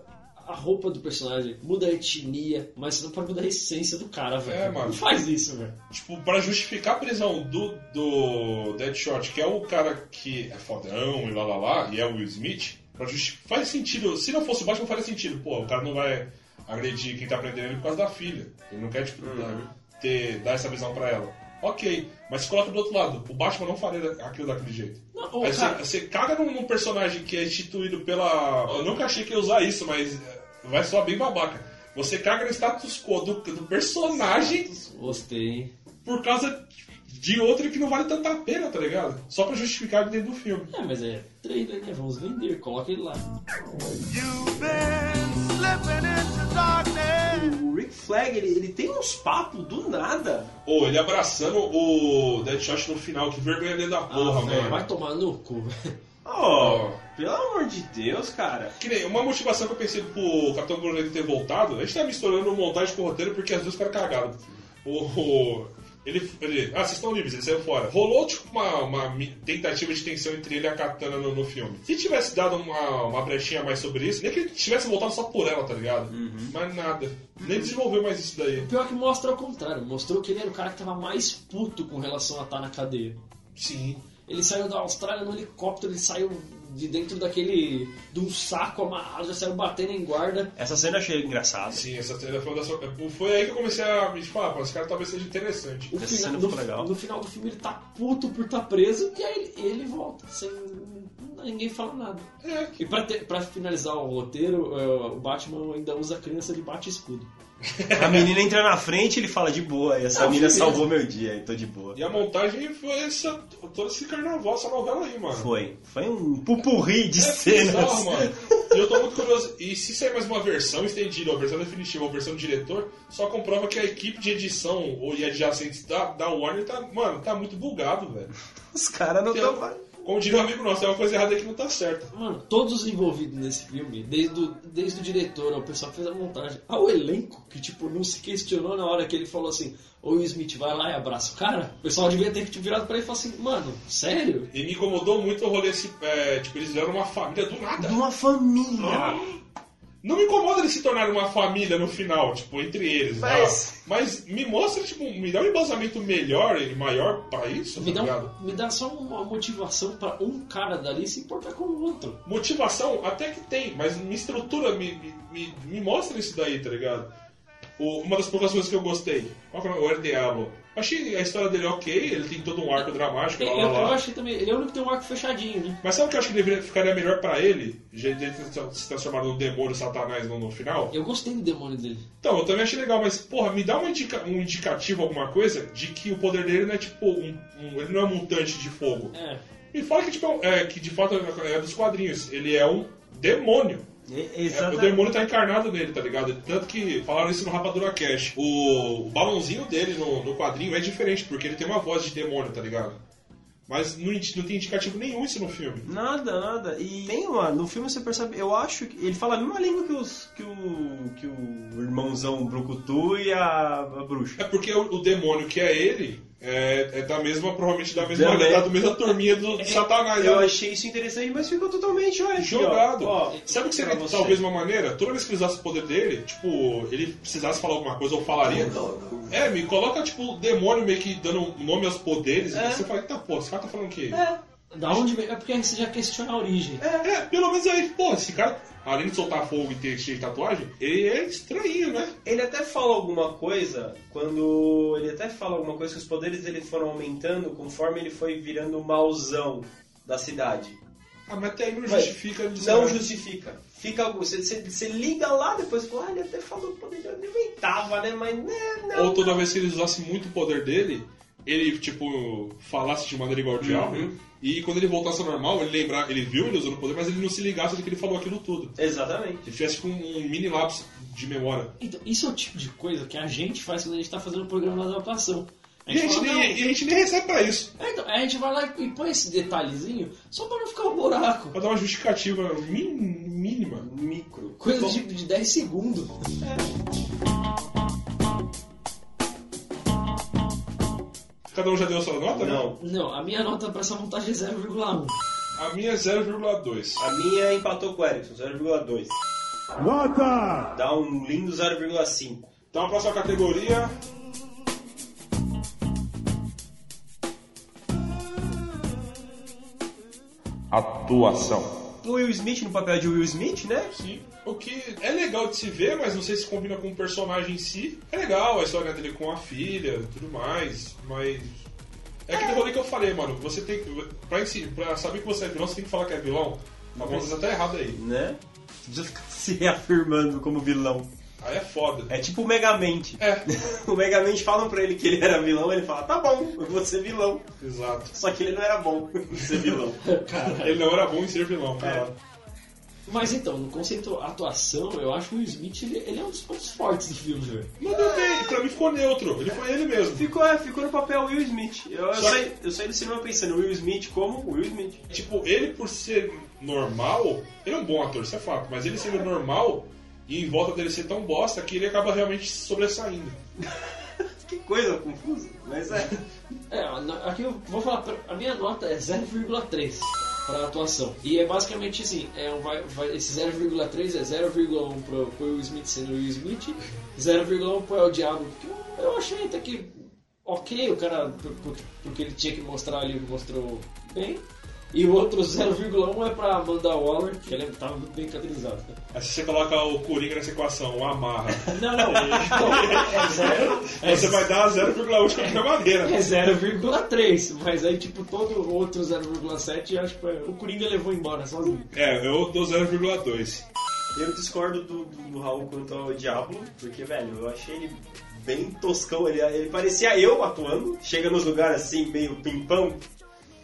[SPEAKER 3] a roupa do personagem, muda a etnia, mas você não pode mudar a essência do cara, velho.
[SPEAKER 1] É, mano.
[SPEAKER 3] Não faz isso, velho.
[SPEAKER 1] Tipo, pra justificar a prisão do, do Deadshot, que é o cara que é fodão e lá lá lá, e é o Will Smith, pra justi- faz sentido. Se não fosse o Batman, faria sentido. Pô, o cara não vai agredir quem tá prendendo ele por causa da filha. Ele não quer, tipo, dar, ter, dar essa visão pra ela. Ok, mas se coloca do outro lado, o Batman não faria aquilo daquele jeito.
[SPEAKER 3] Não, ô,
[SPEAKER 1] Aí você,
[SPEAKER 3] cara,
[SPEAKER 1] você caga num, num personagem que é instituído pela. Eu nunca achei que ia usar isso, mas é, vai soar bem babaca. Você caga no status quo do, do personagem
[SPEAKER 3] gostei, hein?
[SPEAKER 1] por causa de outro que não vale tanta pena, tá ligado? Só pra justificar dentro do filme.
[SPEAKER 3] É, mas é trailer, né? Vamos vender, coloca ele lá.
[SPEAKER 2] O Rick Flag, ele, ele tem uns papos do nada.
[SPEAKER 1] Ou ele abraçando o Deadshot no final, que vergonha dentro da porra,
[SPEAKER 3] Ah, velho,
[SPEAKER 1] mano.
[SPEAKER 3] vai tomar no cu.
[SPEAKER 2] Oh, pelo amor de Deus, cara.
[SPEAKER 1] Que nem uma motivação que eu pensei pro Capitão Brunete ter voltado, a gente tá misturando montagem com roteiro porque as duas ficaram cagadas. O, o- ele, ele. Ah, vocês estão livres, ele saiu fora. Rolou tipo uma, uma tentativa de tensão entre ele e a Katana no, no filme. Se tivesse dado uma, uma brechinha mais sobre isso, nem que ele tivesse voltado só por ela, tá ligado? Mas nada. Nem desenvolveu mais isso daí.
[SPEAKER 3] Pior que mostra ao contrário, mostrou que ele era o cara que tava mais puto com relação a estar na cadeia.
[SPEAKER 1] Sim.
[SPEAKER 3] Ele saiu da Austrália no helicóptero, ele saiu de dentro daquele. de um saco amarrado, já saiu batendo em guarda.
[SPEAKER 2] Essa cena eu achei engraçada.
[SPEAKER 1] Sim, essa cena foi uma das. Foi aí que eu comecei a me falar, pô, esse cara talvez seja interessante.
[SPEAKER 3] O
[SPEAKER 2] Essa
[SPEAKER 3] final-
[SPEAKER 2] cena
[SPEAKER 3] no,
[SPEAKER 2] legal.
[SPEAKER 3] no final do filme ele tá puto por estar preso e aí ele, ele volta, sem. ninguém fala nada.
[SPEAKER 1] É,
[SPEAKER 3] E pra, ter- pra finalizar o roteiro, é, o Batman ainda usa a criança de bate-escudo.
[SPEAKER 2] A menina entra na frente ele fala de boa. E essa
[SPEAKER 3] Ah,
[SPEAKER 2] menina salvou meu dia, então de boa.
[SPEAKER 1] E a montagem foi essa, todo esse carnaval, essa novela aí, mano.
[SPEAKER 2] Foi. Foi um pupurri de
[SPEAKER 1] É
[SPEAKER 2] cenas.
[SPEAKER 1] bizarro, mano. E eu tô muito curioso. E se sair mais uma versão estendida, ou versão definitiva, ou versão do diretor, só comprova que a equipe de edição ou e adjacentes da, da Warner tá, mano, tá muito bugado, velho.
[SPEAKER 2] Os caras não estão.
[SPEAKER 1] Como diria um amigo nosso, tem uma coisa errada que não tá certa.
[SPEAKER 3] Mano, todos os envolvidos nesse filme, desde o, desde o diretor ao pessoal que fez a montagem, ao elenco, que tipo, não se questionou na hora que ele falou assim, ô Will Smith, vai lá e abraça o cara, o pessoal devia ter tipo, virado pra ele e falado assim, mano, sério?
[SPEAKER 1] E me incomodou muito o rolê, esse, é, tipo, eles vieram uma família do nada.
[SPEAKER 2] De uma família.
[SPEAKER 1] Não me incomoda eles se tornarem uma família no final, tipo, entre eles,
[SPEAKER 2] Mas-
[SPEAKER 1] tá? Mas me mostra, tipo, me dá um embasamento melhor e maior pra isso,
[SPEAKER 3] Me
[SPEAKER 1] tá
[SPEAKER 3] dá,
[SPEAKER 1] ligado?
[SPEAKER 3] um- me dá só uma motivação pra um cara dali se importar com o outro.
[SPEAKER 1] Motivação até que tem, mas minha estrutura me, me, me, me mostra isso daí, tá ligado? O- uma das poucas coisas que eu gostei, qual que é o nome? O El Diablo. Achei a história dele ok, ele tem todo um arco dramático,
[SPEAKER 3] Eu,
[SPEAKER 1] lá, lá,
[SPEAKER 3] eu que também, ele é o único que tem um arco fechadinho, né?
[SPEAKER 1] Mas sabe o que eu acho que deveria, ficaria melhor pra ele? De de se transformado num demônio satanás no, no final?
[SPEAKER 3] Eu gostei do demônio dele.
[SPEAKER 1] Então, eu também achei legal, mas, porra, me dá uma indica- um indicativo, alguma coisa, de que o poder dele não é tipo um. um- ele não é um mutante de fogo.
[SPEAKER 3] É.
[SPEAKER 1] Me fala que, tipo, é é, que de fato é dos quadrinhos. Ele é um demônio. É, o demônio tá encarnado nele, tá ligado? Tanto que falaram isso no Rapadura Cash. O, o balãozinho dele no, no quadrinho é diferente, porque ele tem uma voz de demônio, tá ligado? Mas não, não tem indicativo nenhum isso no filme.
[SPEAKER 2] Nada, nada. E tem uma. No filme você percebe. Eu acho que. Ele fala a mesma língua que, os, que, o, que o irmãozão Brucutu e a, a bruxa.
[SPEAKER 1] É porque o, o demônio que é ele é, é da mesma, provavelmente da mesma,
[SPEAKER 2] Também.
[SPEAKER 1] da mesma turminha do, do Satanás.
[SPEAKER 2] Eu
[SPEAKER 1] né?
[SPEAKER 2] achei isso interessante, mas ficou totalmente, olha aqui, ó.
[SPEAKER 1] jogado.
[SPEAKER 2] Ó,
[SPEAKER 1] Sabe o que seria
[SPEAKER 2] você.
[SPEAKER 1] talvez uma maneira? Toda vez que ele usasse o poder dele, tipo, ele precisasse falar alguma coisa ou falaria. É, me coloca, tipo, o demônio meio que dando nome aos poderes.
[SPEAKER 2] É.
[SPEAKER 1] E você fala, eita, pô, esse cara tá falando o quê?
[SPEAKER 3] Da onde veio? É porque aí você já questiona a origem.
[SPEAKER 1] É, pelo menos aí, pô, esse cara, além de soltar fogo e ter cheio de tatuagem, ele é estranho, né?
[SPEAKER 2] Ele até fala alguma coisa quando. Ele até fala alguma coisa que os poderes dele foram aumentando conforme ele foi virando o mauzão da cidade.
[SPEAKER 1] Ah, mas até aí não
[SPEAKER 2] Mas
[SPEAKER 1] justifica
[SPEAKER 2] Não justifica. Fica algo. Você, você, você liga lá depois e fala, ah, ele até falou poder. Eu inventava, né? Mas né, não.
[SPEAKER 1] Ou toda vez que ele usasse muito o poder dele, ele, tipo, falasse de maneira igual ao diabo.
[SPEAKER 2] Uhum.
[SPEAKER 1] E quando ele voltasse ao normal, ele lembrar, ele viu ele usando o poder, mas ele não se ligasse de que ele falou aquilo tudo.
[SPEAKER 2] Exatamente.
[SPEAKER 1] Ele tivesse com um mini lapso de memória.
[SPEAKER 3] Então, isso é o tipo de coisa que a gente faz quando a gente tá fazendo o programa da adaptação. A
[SPEAKER 1] E a gente,
[SPEAKER 3] fala,
[SPEAKER 1] nem,
[SPEAKER 3] "Não,
[SPEAKER 1] e a gente nem recebe pra isso.
[SPEAKER 3] É, então, a gente vai lá e põe esse detalhezinho só pra não ficar um buraco.
[SPEAKER 1] Pra dar uma justificativa min- mínima.
[SPEAKER 2] Micro.
[SPEAKER 3] Coisa
[SPEAKER 2] Bom,
[SPEAKER 3] de, de 10 segundos.
[SPEAKER 1] Cada um já deu a sua nota? né?
[SPEAKER 2] Não.
[SPEAKER 3] Não, a minha nota pra essa montagem é 0,1.
[SPEAKER 1] A minha é 0,2.
[SPEAKER 2] A minha empatou com o Erickson, 0,2.
[SPEAKER 4] Nota!
[SPEAKER 2] Dá um lindo 0,5.
[SPEAKER 1] Então a próxima categoria. Atuação.
[SPEAKER 2] O Will Smith no papel de Will Smith, né?
[SPEAKER 1] Sim. O que é legal de se ver, mas não sei se combina com o personagem em si. É legal a história dele com a filha tudo mais, mas. É aquele rolê que eu falei, mano. Você tem que. Pra, pra saber que você é vilão, você tem que falar que é vilão. Tá bom, você tá errado aí.
[SPEAKER 2] Né? Já fica se reafirmando como vilão.
[SPEAKER 1] Aí é foda.
[SPEAKER 2] É tipo o Megamente.
[SPEAKER 1] É,
[SPEAKER 2] O Megamente falam pra ele que ele era vilão, ele fala, tá bom, eu vou ser vilão.
[SPEAKER 1] exato.
[SPEAKER 2] Só que ele não era bom em ser vilão.
[SPEAKER 1] Ele não era bom em ser vilão, cara.
[SPEAKER 3] Mas então, no conceito atuação, eu acho que o Will Smith ele, ele é um dos pontos fortes do filme, velho.
[SPEAKER 1] Mandou bem, pra mim ficou neutro. Ele foi ele mesmo.
[SPEAKER 2] Ficou, é, ficou no papel Will Smith. Eu, eu, saí, eu saí do cinema pensando, Will Smith como Will Smith.
[SPEAKER 1] Tipo, ele por ser normal, ele é um bom ator, isso é fato, mas ele sendo normal e em volta dele ser tão bosta que ele acaba realmente sobressaindo.
[SPEAKER 2] Que coisa confusa, mas é.
[SPEAKER 3] É, aqui eu vou falar, a minha nota é 0,3 para atuação. E é basicamente assim, é um, vai, vai- esse 0,3 é 0,1 pro, pro Will Smith sendo Will Smith, 0,1 pro El Diablo, que eu, eu achei até que ok, o cara, por- por- porque ele tinha que mostrar ali, mostrou bem. E o outro 0,1 é pra Amanda Waller, que ele tava muito bem caracterizado.
[SPEAKER 1] Aí se você coloca o Coringa nessa equação, o amarra,
[SPEAKER 3] Não, não, é zero. É
[SPEAKER 1] você vai dar 0,1 de qualquer maneira.
[SPEAKER 3] É 0,3, mas aí tipo todo o outro 0,7 acho que foi- o Coringa levou embora sozinho.
[SPEAKER 1] É, eu dou 0,2.
[SPEAKER 2] Eu discordo do, do, do Raul quanto ao Diablo, porque, velho, eu achei ele bem toscão. Ele, ele parecia eu atuando. Chega nos lugares assim, meio pimpão.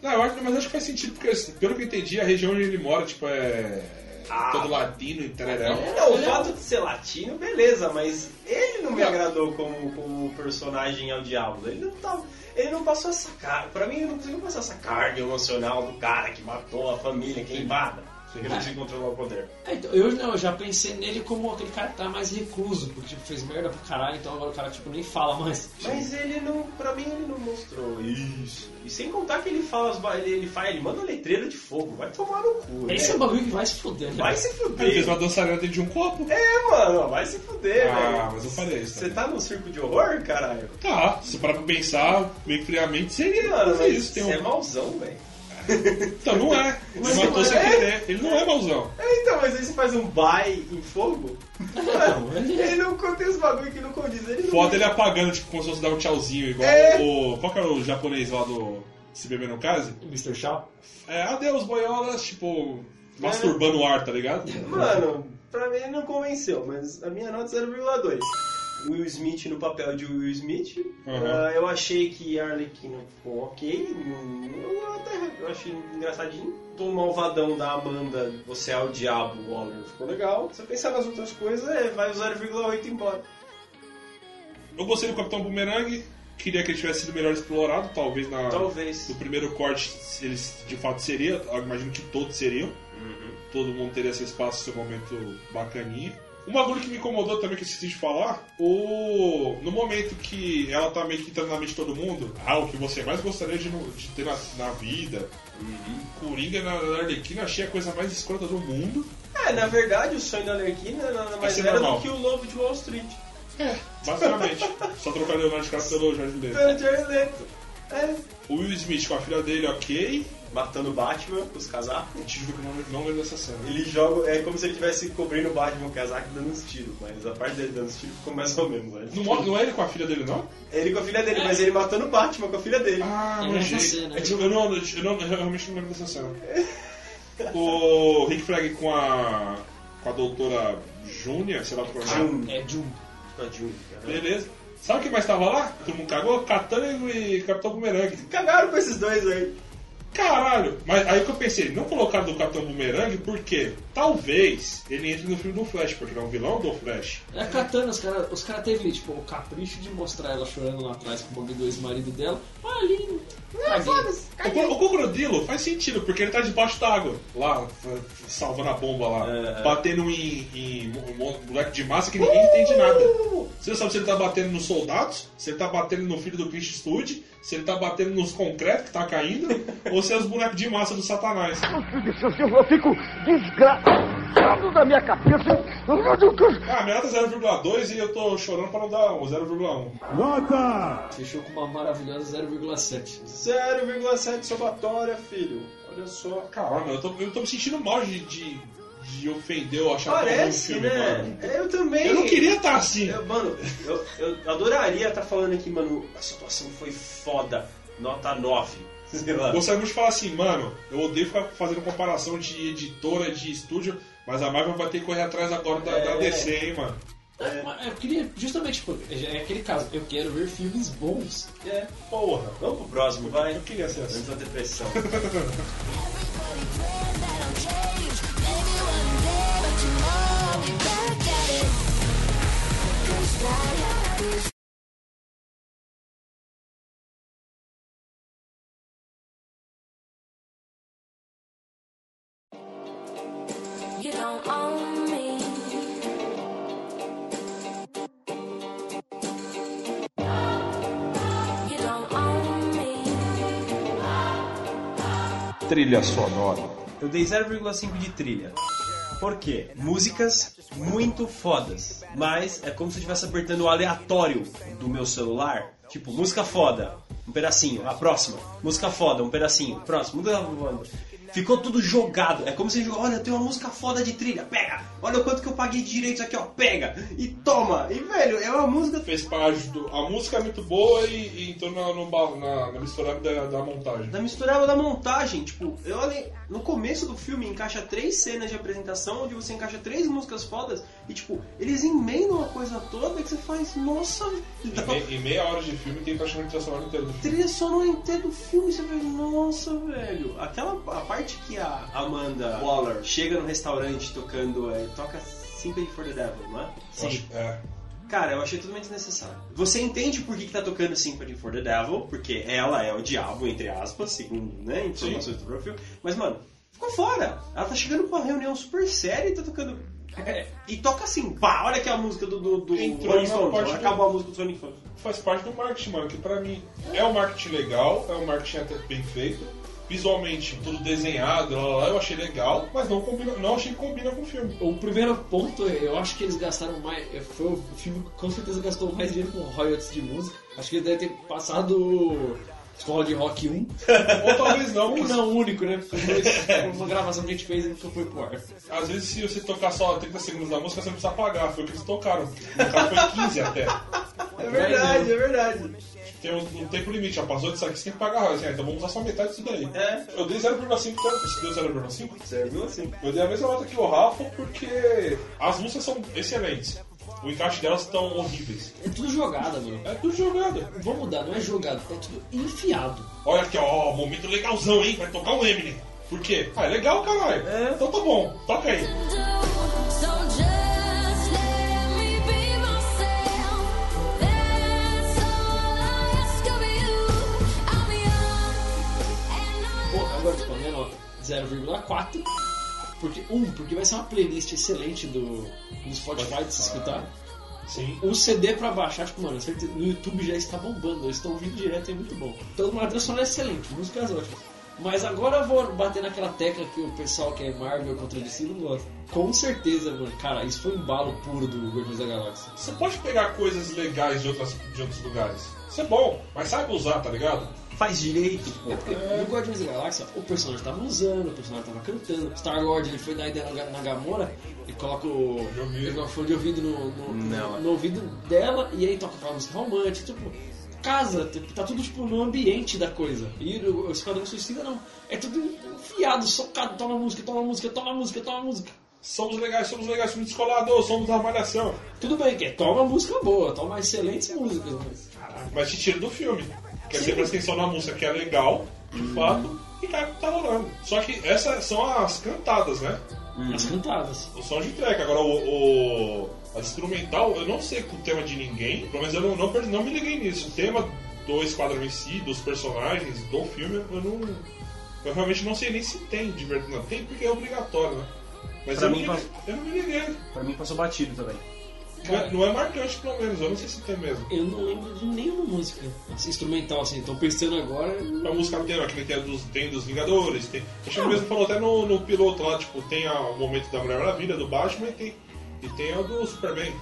[SPEAKER 1] Não, eu acho, mas acho que faz sentido, porque pelo que eu entendi, a região onde ele mora, tipo, é.
[SPEAKER 2] Ah.
[SPEAKER 1] todo latino e tereréu.
[SPEAKER 2] Não, o
[SPEAKER 3] é
[SPEAKER 2] fato de ser latino, beleza, mas ele não me agradou como, como personagem ao Diablo. Ele não tava. Ele não passou essa cara. Pra mim, ele não conseguiu passar essa carga emocional do cara que matou a família queimada. Porque ele não conseguiu controlar o poder.
[SPEAKER 3] É, então, eu não, eu já pensei nele como aquele cara que tá mais recluso, porque tipo, fez merda pra caralho, então agora o cara tipo, nem fala mais.
[SPEAKER 2] Mas ele não, pra mim ele não mostrou isso. E sem contar que ele fala, as ele, ele faz, ele manda letreira de fogo, vai tomar no cu.
[SPEAKER 3] Esse é
[SPEAKER 2] né?
[SPEAKER 3] um bagulho que vai se fuder, né?
[SPEAKER 2] Vai se
[SPEAKER 1] Ele fez
[SPEAKER 2] fuder.
[SPEAKER 1] uma dançarina dentro de um copo.
[SPEAKER 2] É, mano, vai se fuder,
[SPEAKER 1] Ah,
[SPEAKER 2] velho.
[SPEAKER 1] mas eu falei isso
[SPEAKER 2] Você tá num circo de horror, caralho?
[SPEAKER 1] Tá, se parar pra pensar bem friamente, seria
[SPEAKER 2] Mano, mas
[SPEAKER 1] isso. Tem
[SPEAKER 2] você é
[SPEAKER 1] um...
[SPEAKER 2] mauzão, velho.
[SPEAKER 1] Então não é. Ele
[SPEAKER 2] Mas
[SPEAKER 1] matou
[SPEAKER 2] não
[SPEAKER 1] sem
[SPEAKER 2] é?
[SPEAKER 1] querer. Ele não é mauzão.
[SPEAKER 2] É, então, mas aí você faz um bye em fogo?
[SPEAKER 3] Não, ele é-
[SPEAKER 2] Ele não contém os bagulho que não condiz. Ele não...
[SPEAKER 1] Foda ele apagando, tipo, como se fosse dar um tchauzinho, igual
[SPEAKER 2] É.
[SPEAKER 1] o. Qual que era o japonês lá do Se Beber No Case?
[SPEAKER 3] Mr. Shaw?
[SPEAKER 1] É, adeus, boiolas, tipo, masturbando o ar, tá ligado?
[SPEAKER 2] Mano, pra mim ele não convenceu, mas a minha nota é 0,2. Will Smith no papel de Will Smith.
[SPEAKER 1] Uhum.
[SPEAKER 2] Ah, eu achei que Arlequino ficou ok. Eu até eu achei engraçadinho. Do malvadão da Amanda, você é o diabo, o Waller, ficou legal. Se eu pensar nas outras coisas, é, vai o 0,8 embora.
[SPEAKER 1] Eu gostei do Capitão Boomerang, queria que ele tivesse sido melhor explorado, talvez na,
[SPEAKER 2] Talvez.
[SPEAKER 1] no primeiro corte eles de fato seria, eu imagino que todos seriam. Todo mundo teria seu espaço, seu momento bacaninha. Um bagulho que me incomodou também, que eu esqueci de falar, o... no momento que ela tá meio que entrando na mente de todo mundo, ah, o que você mais gostaria de, de ter na, na vida, Coringa na, na Arlequina, achei a coisa mais escrota do mundo.
[SPEAKER 2] É, na verdade, o sonho da Arlequina nada mais era
[SPEAKER 1] normal.
[SPEAKER 2] do que o Lobo de Wall Street.
[SPEAKER 1] Basicamente. Só trocar Leonardo DiCaprio pelo Jorge Leto.
[SPEAKER 2] Pelo Jared Leto. É.
[SPEAKER 1] O Will Smith com a filha dele, ok.
[SPEAKER 2] Matando o Batman com os casacos.
[SPEAKER 1] Eu te juro que não, não lembro dessa cena.
[SPEAKER 2] Ele joga, é como se ele estivesse cobrindo o Batman com o casaco e dando uns tiros, mas a parte dele dando os tiros ficou mais ou menos. Né?
[SPEAKER 1] Não, não é ele com a filha dele, não?
[SPEAKER 2] Ele com a filha dele, mas ele matando o Batman com a filha dele.
[SPEAKER 1] Ah,
[SPEAKER 3] É
[SPEAKER 1] manjei.
[SPEAKER 3] nessa cena.
[SPEAKER 1] É que eu, não, eu, não, eu realmente não lembro dessa cena. O Rick Flag com a. com a doutora Júnia, sei lá qual é o nome.
[SPEAKER 3] É Jun.
[SPEAKER 2] Com a June, cara.
[SPEAKER 1] Beleza. Sabe quem mais tava lá? Todo mundo cagou? Katana e Capitão Boomerang.
[SPEAKER 2] Cagaram com esses dois aí.
[SPEAKER 1] Caralho! Mas aí que eu pensei, não colocar do Capitão Boomerang porque talvez ele entre no filme do Flash, porque ele é um vilão do Flash.
[SPEAKER 3] É a Katana, os caras os cara teve tipo, o capricho de mostrar ela chorando lá atrás com o bagulho do ex-marido dela. Ah, lindo.
[SPEAKER 1] O, cro- o crocodilo faz sentido, porque ele tá debaixo d'água, lá, salvando a bomba lá,
[SPEAKER 2] É.
[SPEAKER 1] batendo em, em mo- moleque de massa que ninguém entende nada. Você não sabe se ele tá batendo nos soldados, se ele tá batendo no filho do Clint Eastwood, se ele tá batendo nos concretos que tá caindo, ou se é os bonecos de massa do satanás.
[SPEAKER 4] Eu fico desgraçado da minha cabeça.
[SPEAKER 1] Ah, minha nota é 0,2 e eu tô chorando pra não dar o 0,1.
[SPEAKER 4] Nota!
[SPEAKER 3] Fechou com uma maravilhosa 0,7.
[SPEAKER 2] 0,7 somatória, filho. trilha sonora.
[SPEAKER 1] Caramba, eu tô, eu tô me sentindo mal de, de, de ofender ou achar que
[SPEAKER 2] Parece,
[SPEAKER 1] filme,
[SPEAKER 2] né?
[SPEAKER 1] mano.
[SPEAKER 2] Eu também.
[SPEAKER 1] Eu não queria estar assim.
[SPEAKER 2] Eu, mano, eu, eu adoraria estar falando aqui, mano, a situação foi foda. Nota 9. Sei lá.
[SPEAKER 1] Gostaria muito de falar assim, mano, eu odeio ficar fazendo comparação de editora, de estúdio, mas a Marvel vai ter que correr atrás agora da, da
[SPEAKER 2] É.
[SPEAKER 1] DC, hein, mano.
[SPEAKER 3] É, mas Eu queria, justamente, tipo, é aquele caso, eu quero ver filmes bons.
[SPEAKER 2] É.
[SPEAKER 1] Porra.
[SPEAKER 2] Vamos pro próximo, vai.
[SPEAKER 1] Eu queria ser assim.
[SPEAKER 2] Antes da depressão.
[SPEAKER 1] Trilha sonora.
[SPEAKER 2] Eu dei 0,5 de trilha. Por quê? Músicas muito fodas. Mas é como se eu estivesse apertando o aleatório do meu celular. Tipo, música foda, um pedacinho, a próxima. Música foda, um pedacinho, próximo. música foda. Ficou tudo jogado. É como se jogou, olha, tem uma música foda de trilha, pega! Olha o quanto que eu paguei de direitos aqui, ó, pega! E toma! E velho, é uma música.
[SPEAKER 1] Fez parte do. A música é muito boa e, e entrou na, no na, na misturada da, da montagem.
[SPEAKER 2] Da misturada da montagem, tipo, eu olhei. No começo do filme encaixa três cenas de apresentação onde você encaixa três músicas fodas e tipo, eles emendam a coisa toda que você faz, nossa,
[SPEAKER 1] Em, me- em meia hora de filme tem praticamente a trilha sonora inteira do filme.
[SPEAKER 2] trilha sonora inteira do filme, você vê, nossa, velho. Aquela a parte que a Amanda Waller chega no restaurante tocando, é, toca Sympathy for the Devil, não é?
[SPEAKER 1] Eu acho- É.
[SPEAKER 2] Cara, eu achei totalmente desnecessário. Você entende por que, que tá tocando Sympathy for the Devil, porque ela é o diabo, entre aspas, segundo né, informações do filme. Mas, mano, ficou fora. Ela tá chegando pra uma reunião super séria e tá tocando. É, e toca assim, pá, olha aqui a música do, do, do
[SPEAKER 1] Entrou
[SPEAKER 2] Rolling Stones.
[SPEAKER 1] parte do-
[SPEAKER 2] Acabou a música do Sonic.
[SPEAKER 1] Faz parte do marketing, mano, que pra mim é um marketing legal, é um marketing até bem feito. Visualmente, tudo desenhado, lá, lá, eu achei legal, mas não, combina, não achei que combina com o filme.
[SPEAKER 3] O primeiro ponto, eu acho que eles gastaram mais. Foi o filme que com certeza gastou mais dinheiro com royalties de música. Acho que ele deve ter passado Escola de Rock 1.
[SPEAKER 1] Ou talvez não,
[SPEAKER 3] Um não, único, né? Foi uma gravação que a gente fez e nunca foi pro ar.
[SPEAKER 1] às vezes se você tocar só 30 segundos da música, você não precisa pagar, foi o que eles tocaram. No caso foi 15 até.
[SPEAKER 2] É verdade, é verdade.
[SPEAKER 1] Tem um, um tempo limite, já passou disso aqui, você tem que pagar. Assim, ah, então vamos usar só metade disso daí.
[SPEAKER 2] É.
[SPEAKER 1] Eu dei 0,5, então você deu 0,5?
[SPEAKER 2] Serviu assim.
[SPEAKER 1] Eu dei a mesma nota que o Rafa porque as músicas são excelentes. O encaixe delas estão horríveis.
[SPEAKER 3] É tudo jogada, mano.
[SPEAKER 1] É tudo jogado.
[SPEAKER 3] Vamos mudar, não é jogado, é tudo enfiado.
[SPEAKER 1] Olha aqui, ó, momento legalzão, hein? Vai tocar o Eminem. Por quê? Ah, é legal, caralho.
[SPEAKER 2] É.
[SPEAKER 1] Então tá bom, toca aí.
[SPEAKER 3] 0,4. Porque, um, porque vai ser uma playlist excelente do, do Spotify de se escutar.
[SPEAKER 1] Sim.
[SPEAKER 3] O CD pra baixar, tipo, mano, certeza- no YouTube já está bombando, eles estão ouvindo direto, é muito bom. Então, uma trilha sonora é excelente, músicas ótimas. Mas agora eu vou bater naquela tecla que o pessoal que é Marvel contra DC não gosta. Com certeza, mano, cara, isso foi um embalo puro do Guardiões da Galáxia.
[SPEAKER 1] Você pode pegar coisas legais de, outras, de outros lugares. Isso é bom, mas sabe usar, tá ligado?
[SPEAKER 2] Faz direito, pô.
[SPEAKER 3] É porque no Guardiões da Galáxia o personagem tava usando, o personagem tava cantando. Star Lord ele foi dar ideia na, na Gamora e coloca o
[SPEAKER 1] De ouvido.
[SPEAKER 3] de ouvido no, no,
[SPEAKER 2] Não.
[SPEAKER 3] no ouvido dela e aí toca aquela música romântica, tipo, casa, tipo, tá tudo tipo no ambiente da coisa. E o, Esquadrão Suicida não. É tudo enfiado, socado, toma música, toma música, toma música, toma música.
[SPEAKER 1] Somos legais, somos legais, somos descolados, somos da malhação.
[SPEAKER 3] Tudo bem, que é toma música boa, toma excelentes músicas, mas.
[SPEAKER 1] Mas te tira do filme. Quer dizer, presta atenção na música que é legal, de fato, e tá, tá rolando. Só que essas são as cantadas, né?
[SPEAKER 3] As cantadas.
[SPEAKER 1] O som de track. Agora, o, o- a instrumental, eu não sei com o tema de ninguém, pelo menos eu não, não, não me liguei nisso. O tema do esquadrão em si, dos personagens, do filme, eu não. Eu realmente não sei nem se tem de verdade. Não, tem porque é obrigatório, né? Mas
[SPEAKER 2] Pra
[SPEAKER 1] eu,
[SPEAKER 2] mim,
[SPEAKER 1] não me, eu não me liguei.
[SPEAKER 2] Pra mim passou batido também.
[SPEAKER 1] Não é, não é marcante, pelo menos. Eu não sei se tem mesmo.
[SPEAKER 3] Eu não lembro de nenhuma música assim, instrumental assim, tô pensando agora.
[SPEAKER 1] A música tema, que tem dos, tem dos Vingadores, tem. A gente mesmo falou até no, no piloto lá, tipo, tem a- o momento da Mulher Maravilha, do Batman e tem, e tem a do Superman.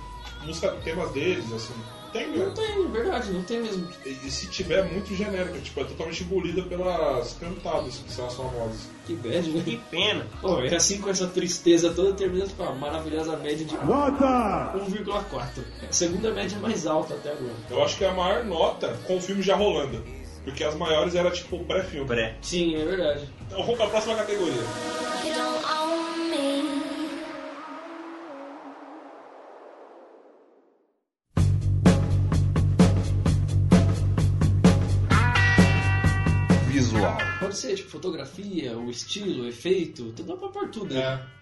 [SPEAKER 1] música, temas deles, assim. Tem,
[SPEAKER 3] Não tem, verdade, não tem mesmo.
[SPEAKER 1] E, e se tiver, é muito genérica, tipo, é totalmente engolida pelas cantadas, que são as famosas.
[SPEAKER 3] Que bad, né?
[SPEAKER 2] Que pena.
[SPEAKER 3] Pô, e assim com essa tristeza toda, termina com a maravilhosa média de 1,4. A segunda média mais alta até agora.
[SPEAKER 1] Eu acho que é a maior nota com o filme já rolando. Porque as maiores era tipo pré-filme.
[SPEAKER 2] Pré.
[SPEAKER 3] Sim, é verdade.
[SPEAKER 1] Então vamos pra próxima categoria.
[SPEAKER 8] You don't own me.
[SPEAKER 11] Visual.
[SPEAKER 3] Pode ser, tipo, fotografia, o estilo, o efeito, tudo dá pra pôr tudo. né?
[SPEAKER 1] É.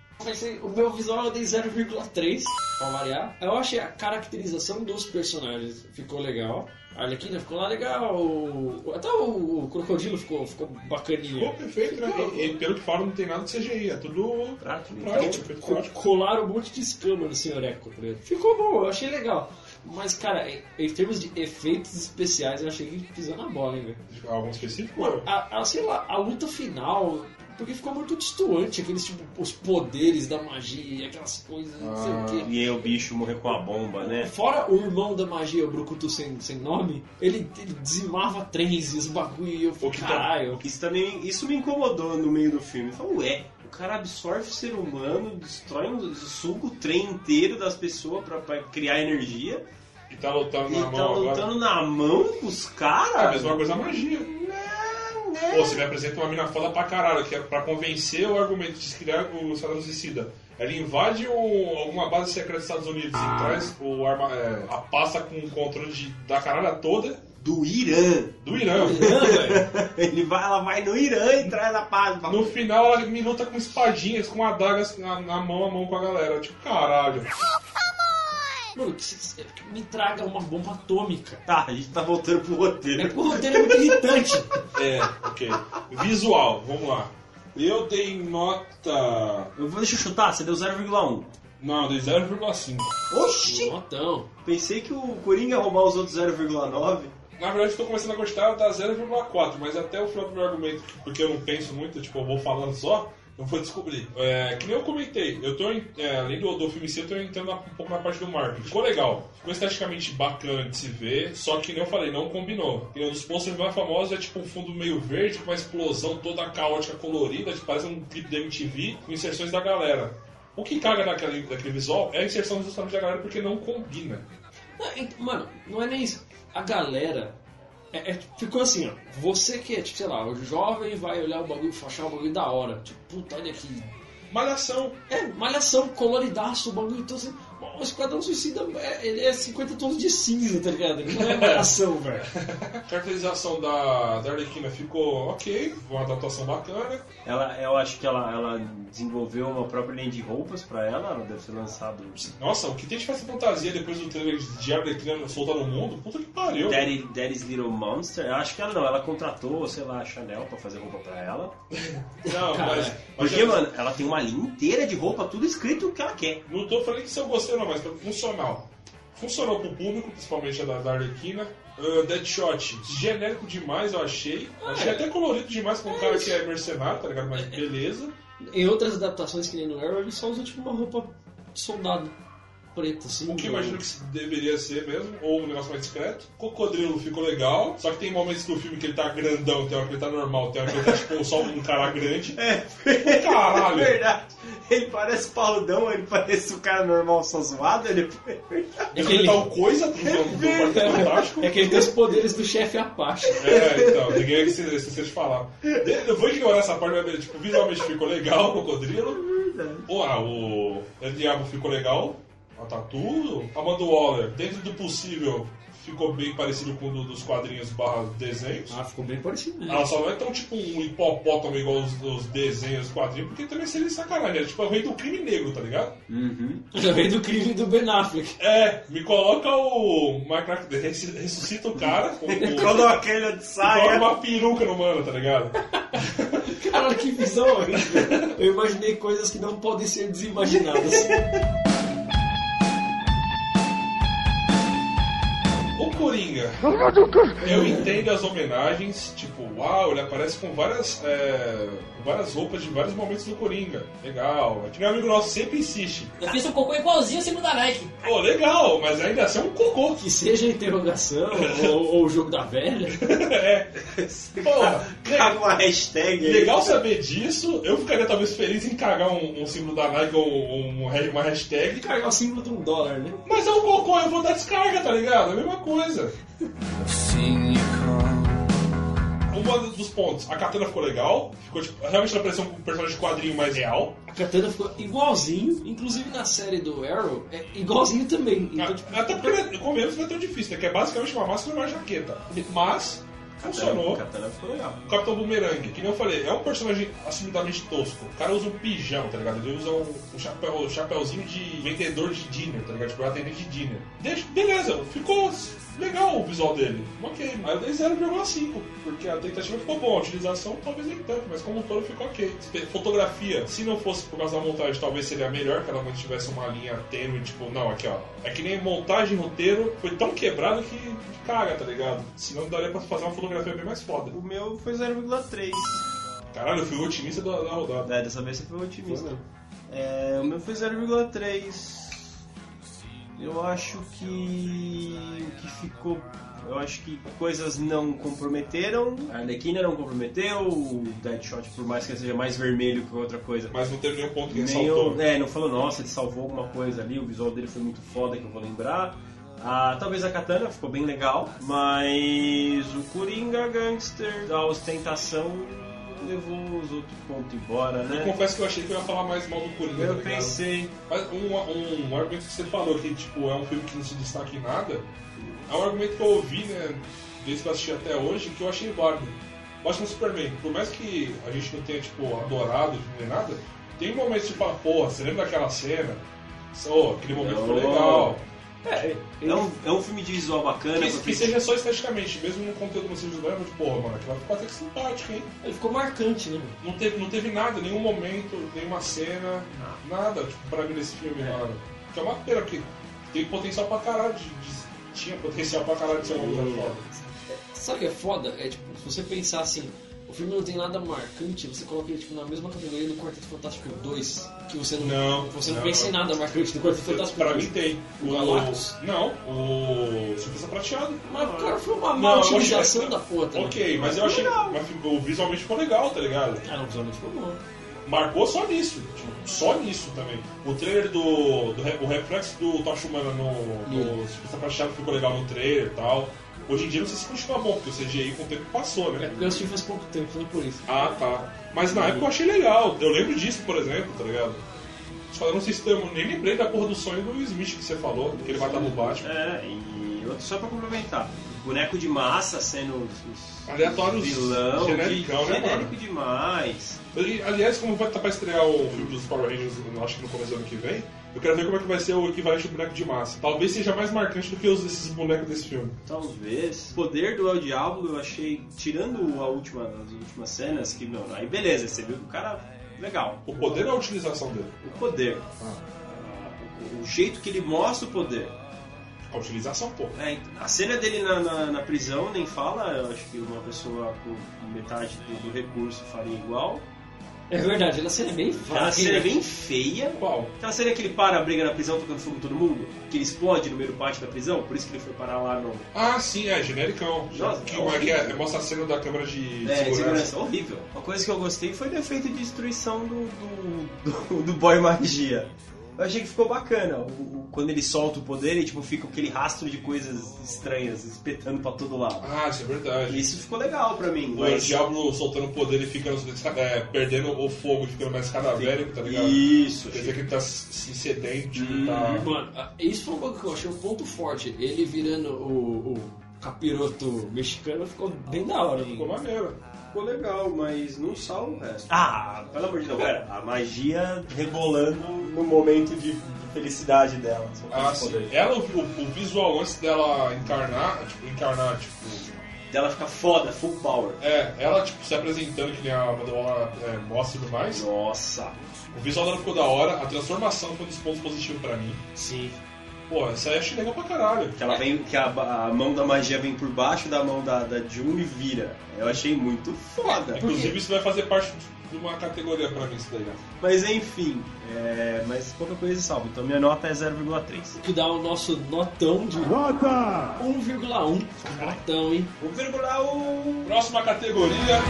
[SPEAKER 3] O meu visual eu dei 0,3 pra variar. Eu achei a caracterização dos personagens ficou legal. A Arlequina ficou lá legal. o- Até o, Crocodilo ficou, ficou bacaninha.
[SPEAKER 1] Ficou perfeito, né? E, e pelo que falam, não tem nada de CGI, é tudo
[SPEAKER 2] Prático.
[SPEAKER 1] prático,
[SPEAKER 3] Tipo,
[SPEAKER 1] efeito
[SPEAKER 3] co-
[SPEAKER 1] prático.
[SPEAKER 3] colaram um monte de escama no senhoreco. tá ligado? Ficou bom, eu achei legal. Mas, cara, em, em termos de efeitos especiais, eu achei que pisou na bola, hein, velho.
[SPEAKER 1] Algum específico?
[SPEAKER 3] Mano, a, a- sei lá, a luta final. Porque ficou muito distoante, aqueles tipo, os poderes da magia, aquelas coisas, não sei o quê.
[SPEAKER 2] E aí o bicho morreu com a bomba, né?
[SPEAKER 3] Fora o irmão da magia, o Brucutu sem, sem nome, ele, ele dizimava trens e os bagulho e eu falei,
[SPEAKER 1] tá-
[SPEAKER 3] caralho.
[SPEAKER 2] Isso também, isso me incomodou no meio do filme. Eu falei, ué, cara absorve o ser humano, destrói, um- suga o trem inteiro das pessoas pra, pra criar energia
[SPEAKER 1] E tá lutando
[SPEAKER 2] e
[SPEAKER 1] na
[SPEAKER 2] tá
[SPEAKER 1] mão agora.
[SPEAKER 2] lutando na mão com os
[SPEAKER 1] É a
[SPEAKER 2] caras.
[SPEAKER 1] mesma coisa a magia. Pô, você me apresenta uma mina foda pra caralho, que é pra convencer o argumento de criar o Esquadrão Suicida. Ela invade o- alguma base secreta dos Estados Unidos e traz o arma, é, a pasta com o controle de, da caralha toda
[SPEAKER 2] Do Irã.
[SPEAKER 1] do Irã.
[SPEAKER 3] Velho.
[SPEAKER 2] Ele vai, ela vai no Irã e traz a paz.
[SPEAKER 1] No final ela me luta com espadinhas, com adagas na, na mão a mão com a galera. Tipo, caralho.
[SPEAKER 3] Mano, que que me traga uma bomba atômica.
[SPEAKER 2] Tá, a gente tá voltando pro roteiro.
[SPEAKER 3] É, o roteiro é muito irritante.
[SPEAKER 1] É, ok. Visual, vamos lá. Eu dei nota.
[SPEAKER 2] Eu vou, deixa eu chutar, você deu 0,1.
[SPEAKER 1] Não, eu dei 0,5.
[SPEAKER 2] Oxi!
[SPEAKER 3] Notão.
[SPEAKER 2] Pensei que o Coringa ia roubar os outros 0,9.
[SPEAKER 1] Na verdade, estou começando a gostar da 0,4, mas até o final do meu argumento, porque eu não penso muito, tipo, eu vou falando só, eu vou descobrir. É, que nem eu comentei, eu tô, é, além do, do filme em si, eu tô entrando na- um pouco na parte do marketing. Ficou legal, ficou esteticamente bacana de se ver, só que, nem eu falei, não combinou. E um dos posters mais famosos é tipo um fundo meio verde, com uma explosão toda caótica, colorida, que parece um clipe da MTV, com inserções da galera. O que caga naquele, visual é a inserção justamente da galera, porque não combina.
[SPEAKER 3] Mano, não é nem isso. A galera. é- é- ficou assim, ó. Você que é, tipo, sei lá, o jovem vai olhar o bagulho achar o bagulho da hora. Tipo, puta, olha aqui.
[SPEAKER 1] Malhação.
[SPEAKER 3] É, malhação, coloridaço, o bagulho. Então, assim, o Esquadrão Suicida é, ele é 50 tons de cinza, tá ligado? Ele não é malhação, velho.
[SPEAKER 1] A caracterização da, da Arlequina ficou ok, foi uma adaptação bacana.
[SPEAKER 2] Ela, eu acho que ela, ela desenvolveu uma própria linha de roupas pra ela, ela deve ser lançado
[SPEAKER 1] Nossa, o que tem de festa fantasia depois do trailer de Arlequina soltar no mundo? Puta que pariu.
[SPEAKER 2] Daddy, Daddy's Little Monster. Eu acho que ela não, ela contratou, sei lá, a Chanel pra fazer roupa pra ela.
[SPEAKER 1] Não,
[SPEAKER 3] Cara,
[SPEAKER 1] mas, mas
[SPEAKER 2] Porque,
[SPEAKER 1] eu
[SPEAKER 2] mano, ela tem uma linha inteira de roupa, tudo escrito o que ela quer.
[SPEAKER 1] não tô falando que se eu gostei não, mas funcional. Funcionou pro público, principalmente a da, da Arlequina. Uh, Deadshot, genérico demais, eu achei. achei até colorido demais pra um cara que é mercenário, tá ligado? Mas beleza.
[SPEAKER 3] Em outras adaptações que nem no Arrow, ele só usa tipo uma roupa de soldado preta, assim.
[SPEAKER 1] O que eu imagino que deveria ser mesmo, ou um negócio mais discreto. Cocodrilo ficou legal, só que tem momentos do filme que ele tá grandão, tem hora que ele tá normal, tem hora que ele tá tipo só um cara grande.
[SPEAKER 2] É,
[SPEAKER 1] Caralho!
[SPEAKER 2] é verdade. Ele parece parrudão, ele parece o cara normal só zoado, ele...
[SPEAKER 1] Ele foi tal coisa do, do Quarteto Fantástico.
[SPEAKER 3] É que ele tem os poderes do chefe Apache.
[SPEAKER 1] É, então, ninguém é que se esqueceu de falar. Eu vou ignorar essa parte, mas, tipo, visualmente ficou legal o Cocodrilo. Pô, ah, o El Diabo ficou legal. A Tatu. A Amanda Waller, dentro do possível, ficou bem parecido com o do- dos quadrinhos barra desenhos.
[SPEAKER 3] Ah, ficou bem parecido mesmo.
[SPEAKER 1] Ela só não é tão tipo um hipopótamo igual os, os desenhos, os quadrinhos, porque também seria sacanagem. É tipo o rei do crime negro, tá ligado?
[SPEAKER 2] Uhum.
[SPEAKER 3] Também do crime do Ben Affleck.
[SPEAKER 1] É, me coloca o Minecraft, ressuscita o cara, com, com,
[SPEAKER 2] Quando aquele de
[SPEAKER 1] coloca
[SPEAKER 2] saia...
[SPEAKER 1] uma peruca no mano, tá ligado?
[SPEAKER 3] Cara, que visão horrível. Eu imaginei coisas que não podem ser desimaginadas.
[SPEAKER 1] O Coringa. Eu entendo as homenagens, tipo, uau, ele aparece com várias, é, várias roupas de vários momentos do Coringa. Legal. Que meu amigo nosso sempre insiste.
[SPEAKER 11] Eu fiz um cocô igualzinho o símbolo da Nike.
[SPEAKER 1] Pô, legal, mas ainda assim é um cocô.
[SPEAKER 3] Que seja a interrogação ou, ou o jogo da velha.
[SPEAKER 1] é. Porra,
[SPEAKER 2] Caga uma hashtag aí.
[SPEAKER 1] legal saber disso. Eu ficaria talvez feliz em cagar um, um símbolo da Nike ou um- uma hashtag.
[SPEAKER 3] Carregar o símbolo de um dólar, né?
[SPEAKER 1] Mas é um cocô, eu vou dar descarga, tá ligado? É a mesma coisa. Um dos pontos, a Katana ficou legal, ficou tipo, realmente ela pareceu um personagem de quadrinho mais real.
[SPEAKER 3] A Katana ficou igualzinho, inclusive na série do Arrow, é igualzinho também. Então, tipo,
[SPEAKER 1] Até porque com menos não é tão difícil, né? Que é basicamente uma máscara e uma jaqueta. Mas funcionou.
[SPEAKER 2] Katana ficou legal.
[SPEAKER 1] O Capitão Boomerang, que nem eu falei, é um personagem assumidamente tosco. O cara usa um pijama, tá ligado? Ele usa um, um chapéu, um chapéuzinho de vendedor de dinner, tá ligado? Tipo, atendente de dinner. Deixa, beleza, ficou legal o visual dele. Ok, aí eu dei 0,5, porque a tentativa ficou boa, a utilização talvez nem tanto, mas como um todo ficou ok. Fotografia, se não fosse por causa da montagem, talvez seria melhor que ela mantivesse uma linha tênue, tipo, não, aqui ó. É que nem montagem, roteiro, foi tão quebrado que caga, tá ligado? Senão daria pra fazer uma fotografia bem mais foda.
[SPEAKER 2] O meu foi 0,3.
[SPEAKER 1] Caralho, eu fui o otimista da, da rodada.
[SPEAKER 2] É, dessa vez você foi otimista. É, o meu foi 0,3. Eu acho que o que ficou. Eu acho que coisas não comprometeram. A Arlequina não comprometeu. O Deadshot, por mais que ele seja mais vermelho que outra coisa.
[SPEAKER 1] Mas não teve nenhum ponto que
[SPEAKER 2] Nem
[SPEAKER 1] ressaltou.
[SPEAKER 2] o- é, não falou, nossa, ele salvou alguma coisa ali, o visual dele foi muito foda que eu vou lembrar. Ah, talvez a Katana ficou bem legal, mas o Coringa Gangster, a ostentação levou os outros pontos embora,
[SPEAKER 1] Eu
[SPEAKER 2] né?
[SPEAKER 1] confesso que eu achei que eu ia falar mais mal do Coringa.
[SPEAKER 2] Eu
[SPEAKER 1] tá
[SPEAKER 2] pensei.
[SPEAKER 1] Mas um, um argumento que você falou que tipo, é um filme que não se destaca em nada, é um argumento que eu ouvi, né, desde que eu assisti até hoje, que eu achei válido. Batman Superman, por mais que a gente não tenha, tipo, adorado nem nada, tem momentos de falar, porra, você lembra daquela cena? Oh, aquele momento foi
[SPEAKER 2] Não.
[SPEAKER 1] legal.
[SPEAKER 2] É, é um, é um filme de visual bacana.
[SPEAKER 1] Que,
[SPEAKER 2] porque-
[SPEAKER 1] que seja só esteticamente, mesmo no conteúdo não seja lembra, tipo, porra, mano, aquela ficou até que simpática, hein?
[SPEAKER 3] ele ficou marcante, né?
[SPEAKER 1] Não teve, não teve nada, nenhum momento, nenhuma cena, nada, tipo, pra mim nesse filme, mano. Que é uma pena, porque tem potencial pra caralho de, de- Tinha potencial pra caralho de ser uma coisa foda.
[SPEAKER 3] Sabe o que é foda? É tipo, se você pensar assim, filme não tem nada marcante, você coloca ele tipo, na mesma categoria do Quarteto Fantástico 2, que você não,
[SPEAKER 1] Não,
[SPEAKER 3] você não,
[SPEAKER 1] não.
[SPEAKER 3] pensa em nada marcante do Quarteto Fantástico
[SPEAKER 1] Pra
[SPEAKER 3] 2.
[SPEAKER 1] mim tem.
[SPEAKER 3] O Galactus?
[SPEAKER 1] Não, o Surfista Prateado.
[SPEAKER 3] Mas, cara, foi uma
[SPEAKER 1] Não,
[SPEAKER 3] má utilização da porra também.
[SPEAKER 1] Ok, mas eu achei. Mas ficou, visualmente ficou legal, tá ligado?
[SPEAKER 3] Ah, não, visualmente ficou bom.
[SPEAKER 1] Marcou só nisso. Tipo, só nisso também. O trailer do. do o reflexo do Tocha Humana no, no Surfista Prateado ficou legal no trailer e tal. Hoje em dia não sei se continua bom, porque o CGI com o tempo passou,
[SPEAKER 3] É
[SPEAKER 1] né?
[SPEAKER 3] porque eu assisti faz pouco tempo, não por isso.
[SPEAKER 1] Ah, tá. Mas na época eu achei legal. Eu lembro disso, por exemplo, tá ligado? Só eu não sei se eu nem lembrei da porra do sonho do Will Smith que você falou, que ele vai estar no Batman.
[SPEAKER 2] É, e outro só pra complementar. Boneco de massa sendo os, os
[SPEAKER 1] Aleatórios
[SPEAKER 2] vilão,
[SPEAKER 1] genericão,
[SPEAKER 2] de,
[SPEAKER 1] né,
[SPEAKER 2] genérico
[SPEAKER 1] mano?
[SPEAKER 2] demais.
[SPEAKER 1] E, aliás, como vai estar pra estrear o filme dos Power Rangers, eu acho que no começo do ano que vem, eu quero ver como é que vai ser o equivalente do boneco de massa. Talvez seja mais marcante do que os esses bonecos desse filme.
[SPEAKER 2] Talvez. O poder do El Diablo eu achei, tirando a última, as últimas cenas, que, meu, aí beleza, você viu que o cara, legal.
[SPEAKER 1] O poder ou a utilização dele?
[SPEAKER 2] O poder.
[SPEAKER 1] Ah,
[SPEAKER 2] O, o jeito que ele mostra o poder.
[SPEAKER 1] a utilização, pô.
[SPEAKER 2] É, a cena dele na, na, na prisão nem fala, eu acho que uma pessoa com metade do, do recurso faria igual.
[SPEAKER 3] É verdade, ela cena é bem
[SPEAKER 2] Aquela
[SPEAKER 3] fraca.
[SPEAKER 2] cena é
[SPEAKER 3] hein?
[SPEAKER 2] bem feia.
[SPEAKER 1] Qual?
[SPEAKER 2] Aquela cena que ele para a briga na prisão tocando fogo em todo mundo, que ele explode no meio do pátio da prisão, por isso que ele foi parar lá no.
[SPEAKER 1] Ah, sim, é, genericão.
[SPEAKER 2] Nossa,
[SPEAKER 1] que,
[SPEAKER 2] é
[SPEAKER 1] como é que é? Mostra a cena da câmera de
[SPEAKER 2] É,
[SPEAKER 1] segurança.
[SPEAKER 2] segurança, horrível. Uma coisa que eu gostei foi o efeito de destruição do, do, do, do boy magia. Eu achei que ficou bacana. O- o- quando ele solta o poder e tipo, fica aquele rastro de coisas estranhas espetando pra todo lado.
[SPEAKER 1] Ah, isso é verdade.
[SPEAKER 2] Isso ficou legal pra mim.
[SPEAKER 1] O
[SPEAKER 2] mas-
[SPEAKER 1] diabo soltando o poder e ficando é, perdendo o fogo e ficando mais cadavérico, tá ligado?
[SPEAKER 2] Isso.
[SPEAKER 1] Quer dizer que ele tá se sedento, tipo,
[SPEAKER 2] Hum,
[SPEAKER 1] tá.
[SPEAKER 3] Mano, ah, isso foi um bagulho que eu achei um ponto forte. Ele virando o, o capiroto mexicano ficou bem da hora.
[SPEAKER 1] Ficou
[SPEAKER 3] mano.
[SPEAKER 1] maneiro.
[SPEAKER 2] Ficou legal, mas não salva o resto. Ah, pelo amor de Deus, pera. A magia rebolando no momento de, de felicidade dela.
[SPEAKER 1] Ah, sim. Ela, o, o visual antes dela encarnar, tipo, encarnar, tipo.
[SPEAKER 2] Dela fica foda, full power.
[SPEAKER 1] É, ela, tipo, se apresentando que nem a Madola é, mostra e tudo mais.
[SPEAKER 2] Nossa.
[SPEAKER 1] O visual dela ficou da hora, a transformação foi um dos pontos positivos pra mim.
[SPEAKER 3] Sim.
[SPEAKER 1] Pô, essa aí eu achei legal pra caralho.
[SPEAKER 2] Que ela vem, que a, a mão da magia vem por baixo da mão da, da June e vira. Eu achei muito foda.
[SPEAKER 1] Inclusive, isso vai fazer parte de uma categoria pra mim, isso daí. né?
[SPEAKER 2] Mas enfim, é, mas pouca coisa salva. Então minha nota é 0,3.
[SPEAKER 3] Que dá o nosso notão de
[SPEAKER 4] Nota!
[SPEAKER 3] 1,1. Notão, hein?
[SPEAKER 2] 1,1.
[SPEAKER 1] Próxima categoria.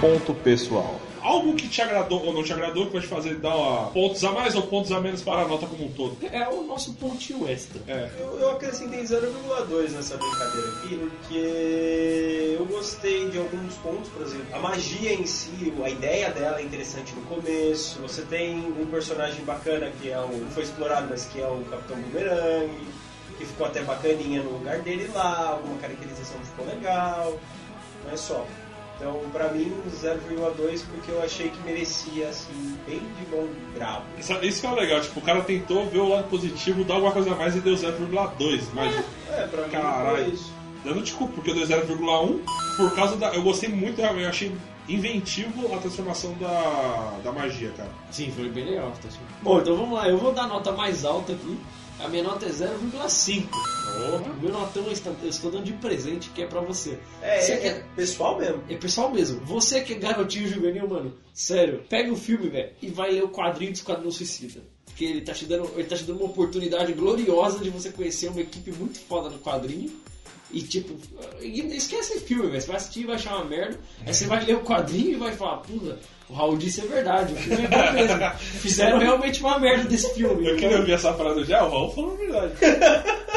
[SPEAKER 12] Ponto pessoal.
[SPEAKER 1] Algo que te agradou ou não te agradou, que vai te fazer dar ó, pontos a mais ou pontos a menos para a nota como um todo.
[SPEAKER 3] É o nosso pontinho extra.
[SPEAKER 1] É.
[SPEAKER 2] Eu, eu acrescentei 0,2 nessa brincadeira aqui, porque eu gostei de alguns pontos, por exemplo, a magia em si, a ideia dela é interessante no começo. Você tem um personagem bacana que é o. não foi explorado, mas que é o Capitão Boomerang, que ficou até bacaninha no lugar dele lá, alguma caracterização ficou legal, não é só. Então, pra mim, 0,2 porque eu achei que merecia, assim, bem de bom grau.
[SPEAKER 1] Isso, isso que é o legal, tipo, o cara tentou ver o lado positivo, dar alguma coisa a mais e deu 0,2. Mas,
[SPEAKER 2] É, pra mim
[SPEAKER 1] Caralho.
[SPEAKER 2] foi isso.
[SPEAKER 1] eu não te culpo, porque eu dei 0,1 por causa da. Eu gostei muito, realmente, eu achei inventivo a transformação da, da magia, cara.
[SPEAKER 3] Sim, foi bem legal. Tá. Bom, então vamos lá. Eu vou dar a nota mais alta aqui. A minha nota é 0,5. O meu notão eu estou, eu estou dando de presente, que é pra você.
[SPEAKER 2] É,
[SPEAKER 3] Você
[SPEAKER 2] é,
[SPEAKER 3] quer-
[SPEAKER 2] é pessoal mesmo.
[SPEAKER 3] É pessoal mesmo. Você que é garotinho juvenil, mano, sério, pega o filme, velho, e vai ler o quadrinho do Esquadrão Suicida. Porque ele tá, te dando, ele tá te dando uma oportunidade gloriosa de você conhecer uma equipe muito foda no quadrinho. E tipo, esquece filme, velho. Você vai assistir e vai achar uma merda. Aí você vai ler o quadrinho e vai falar, puta, o Raul disse é verdade, o filme é bom mesmo. Fizeram realmente uma merda desse filme.
[SPEAKER 1] Eu queria ouvir essa frase já, o Raul falou a verdade.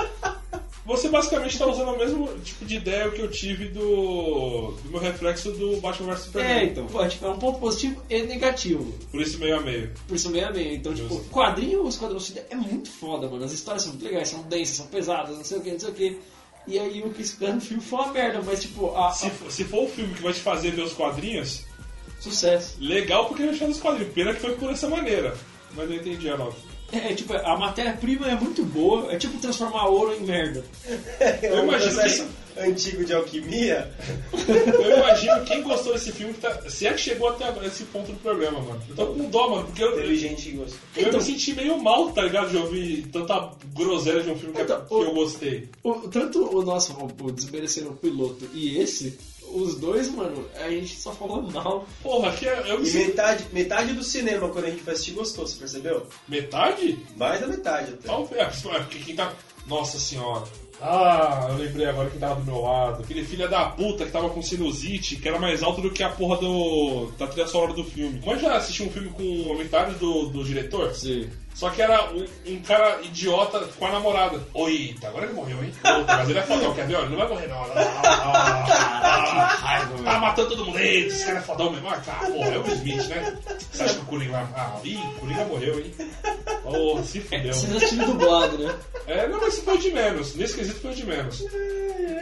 [SPEAKER 1] Você basicamente está usando o mesmo tipo de ideia que eu tive do, do meu reflexo do Batman vs Superman.
[SPEAKER 3] É, então, pô, tipo, é um ponto positivo e negativo.
[SPEAKER 1] Por isso meio a meio.
[SPEAKER 3] Por isso meio a meio. Então, tipo, quadrinho o Esquadrão Suicida é muito foda, mano. As histórias são muito legais, são densas, são pesadas, não sei o que, não sei o que. E aí o que esperando no filme foi uma merda, mas tipo, a,
[SPEAKER 1] Se, for- se for o filme que vai te fazer ver os quadrinhos,
[SPEAKER 3] sucesso.
[SPEAKER 1] legal porque te fazer os quadrinhos. Pena que foi por essa maneira. Mas eu entendi a nota.
[SPEAKER 3] É, tipo, a matéria-prima é muito boa, é tipo transformar ouro em merda.
[SPEAKER 2] É um
[SPEAKER 1] imagino
[SPEAKER 2] processo antigo de alquimia.
[SPEAKER 1] Eu imagino quem gostou desse filme, que tá, se é que chegou até agora, esse ponto do programa, mano. Eu tô com dó, mano, porque eu,
[SPEAKER 2] Teve gente que gostou.
[SPEAKER 1] eu
[SPEAKER 3] Então-
[SPEAKER 1] me senti meio mal, tá ligado? De ouvir tanta groselha de um filme que,
[SPEAKER 3] Então,
[SPEAKER 1] que
[SPEAKER 3] o-
[SPEAKER 1] eu gostei.
[SPEAKER 3] O- tanto o nosso, o, o Desmerecendo o Piloto e esse, os dois, mano, a gente só falou mal.
[SPEAKER 1] Porra, aqui é- me
[SPEAKER 2] E metade, metade do cinema, quando a gente foi assistir, gostou, você percebeu?
[SPEAKER 1] Metade?
[SPEAKER 2] Mais da metade até.
[SPEAKER 1] Talvez. É, porque quem tá. Nossa senhora. Ah, eu lembrei agora quem tava do meu lado. Aquele filho da puta que tava com sinusite, que era mais alto do que a porra do. da trilha sonora do filme. Mas já assistiu um filme com comentários do, do diretor?
[SPEAKER 3] Sim.
[SPEAKER 1] Só que era um, um cara idiota com a namorada. Oi, tá, agora ele morreu, hein? Mas ele é fodão, quer ver? Olha, Ele não vai morrer, não. Ah, ah, ah, tá matando todo mundo. Ei, esse cara é fodão mesmo. Ah, tá, porra, é o Smith, né? Você acha que o Coringa vai. Ah, ih, o Coringa morreu, hein? Oh, se fudeu.
[SPEAKER 3] Você já tinha dublado, né?
[SPEAKER 1] É, não, mas foi de menos. Nesse quesito foi de menos.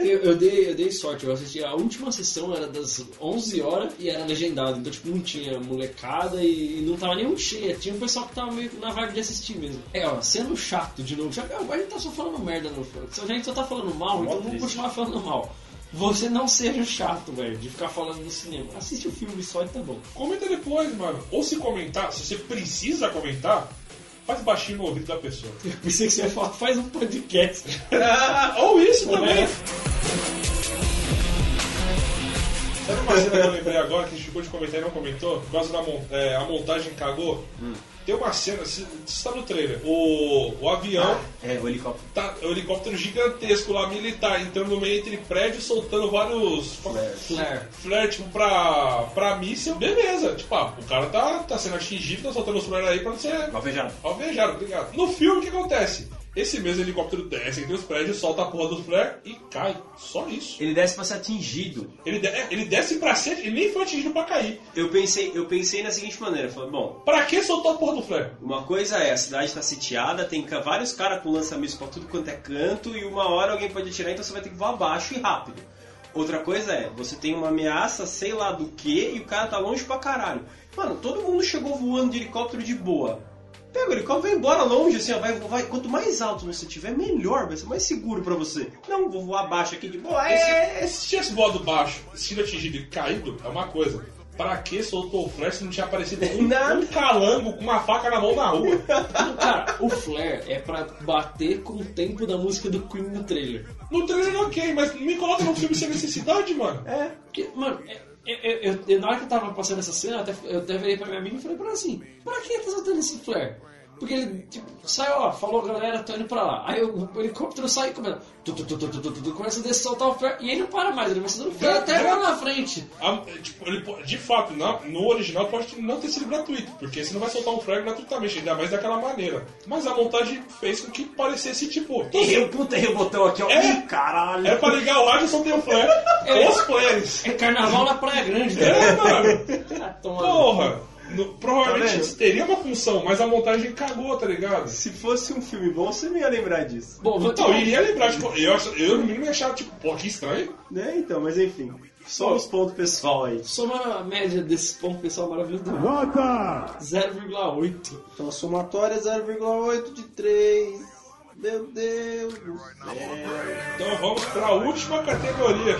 [SPEAKER 3] Eu, eu dei, eu dei sorte, eu assisti a última sessão, era das 11 horas e era legendado, então tipo, não tinha molecada e, e não tava nenhum cheia, tinha um pessoal que tava meio na vibe de assistir mesmo. É, ó, sendo chato de novo, já a gente tá só falando merda no A gente só tá falando mal, então vamos continuar falando mal. Você não seja chato, velho, de ficar falando no cinema. Assiste o filme só e tá bom.
[SPEAKER 1] Comenta depois, mano. Ou se comentar, se você precisa comentar, faz baixinho no ouvido da pessoa.
[SPEAKER 3] Eu pensei que você ia falar, faz um podcast.
[SPEAKER 1] Ou isso também. Sabe uma cena que eu lembrei agora que a gente ficou de comentar e não comentou? Por causa da mon- é, a montagem cagou. Tem uma cena, isso tá no trailer. O, o avião,
[SPEAKER 2] É, o helicóptero.
[SPEAKER 1] tá, o helicóptero gigantesco lá, militar, entrando no meio entre prédios, soltando vários
[SPEAKER 3] Flare.
[SPEAKER 1] flare, tipo, pra, pra míssil. Beleza, tipo, ah, o cara tá, tá sendo atingido, tá soltando os flare aí pra não ser
[SPEAKER 2] Alvejado.
[SPEAKER 1] alvejado, obrigado. No filme, o que acontece? Esse mesmo helicóptero desce entre os prédios, solta a porra do flare e cai. Só isso.
[SPEAKER 2] Ele desce pra ser atingido.
[SPEAKER 1] Ele, de- é, ele desce pra ser, ele nem foi atingido pra cair.
[SPEAKER 2] Eu pensei, eu pensei na seguinte maneira, falei, bom,
[SPEAKER 1] Pra que soltou a porra do flare?
[SPEAKER 2] uma coisa é, a cidade tá sitiada, tem vários caras com lança-míssil pra tudo quanto é canto, e uma hora alguém pode atirar, então você vai ter que voar abaixo e rápido. Outra coisa é, você tem uma ameaça, sei lá do que, e o cara tá longe pra caralho. Mano, todo mundo chegou voando de helicóptero de boa. Pega o helicóptero e vai embora longe, assim, ó, vai, vai, quanto mais alto você tiver, melhor, vai ser mais seguro pra você. Não, vou voar abaixo aqui de boa, é...
[SPEAKER 1] Se tivesse voado baixo, sido atingido e caído, é uma coisa. Pra que soltou o Flash se não tinha aparecido um, um calango com uma faca na mão na rua?
[SPEAKER 3] Cara, o Flare é pra bater com o tempo da música do Queen no trailer.
[SPEAKER 1] No trailer ok, mas me coloca no filme sem necessidade, mano.
[SPEAKER 2] É.
[SPEAKER 3] Porque, mano, é- é- eu- eu- na hora que eu tava passando essa cena, eu até, eu até virei pra minha amiga e falei pra ela assim, pra que tá soltando esse flare? Porque ele, tipo, sai, ó, falou galera, tô indo pra lá. Aí o, o helicóptero sai e começa, tu, tu, tu, tu, tu, tu, tu, começa a descer, soltar o flare, e ele não para mais, ele vai se dando flare até lá na frente.
[SPEAKER 1] Ah, tipo, ele, de fato, na- no original pode não ter sido gratuito, porque você não vai soltar um flare gratuitamente, ainda mais daquela maneira. Mas a montagem fez com que parecesse tipo.
[SPEAKER 2] Errei, puta, errei o botão aqui, ó.
[SPEAKER 1] É.
[SPEAKER 2] Ih, caralho.
[SPEAKER 1] Era pra ligar o rádio e soltei o flare.
[SPEAKER 3] É.
[SPEAKER 1] Os flares.
[SPEAKER 3] É carnaval na Praia Grande, né?
[SPEAKER 1] É, mano.
[SPEAKER 3] Ah, toma-
[SPEAKER 1] Porra. No-
[SPEAKER 2] Tá
[SPEAKER 1] provavelmente
[SPEAKER 2] vendo?
[SPEAKER 1] teria uma função, mas a montagem cagou, tá ligado?
[SPEAKER 2] Se fosse um filme bom, você não ia lembrar disso.
[SPEAKER 3] Bom,
[SPEAKER 1] Então, eu iria lembrar, tipo, eu, eu no mínimo ia achar, tipo, pô, que estranho.
[SPEAKER 2] Né, então, mas enfim. Só os pontos pessoal aí.
[SPEAKER 3] Soma a média desse ponto pessoal maravilhoso. Nota! 0,8.
[SPEAKER 2] Então, a somatória é 0,8 de 3. Meu Deus do céu.
[SPEAKER 1] Então vamos pra última categoria.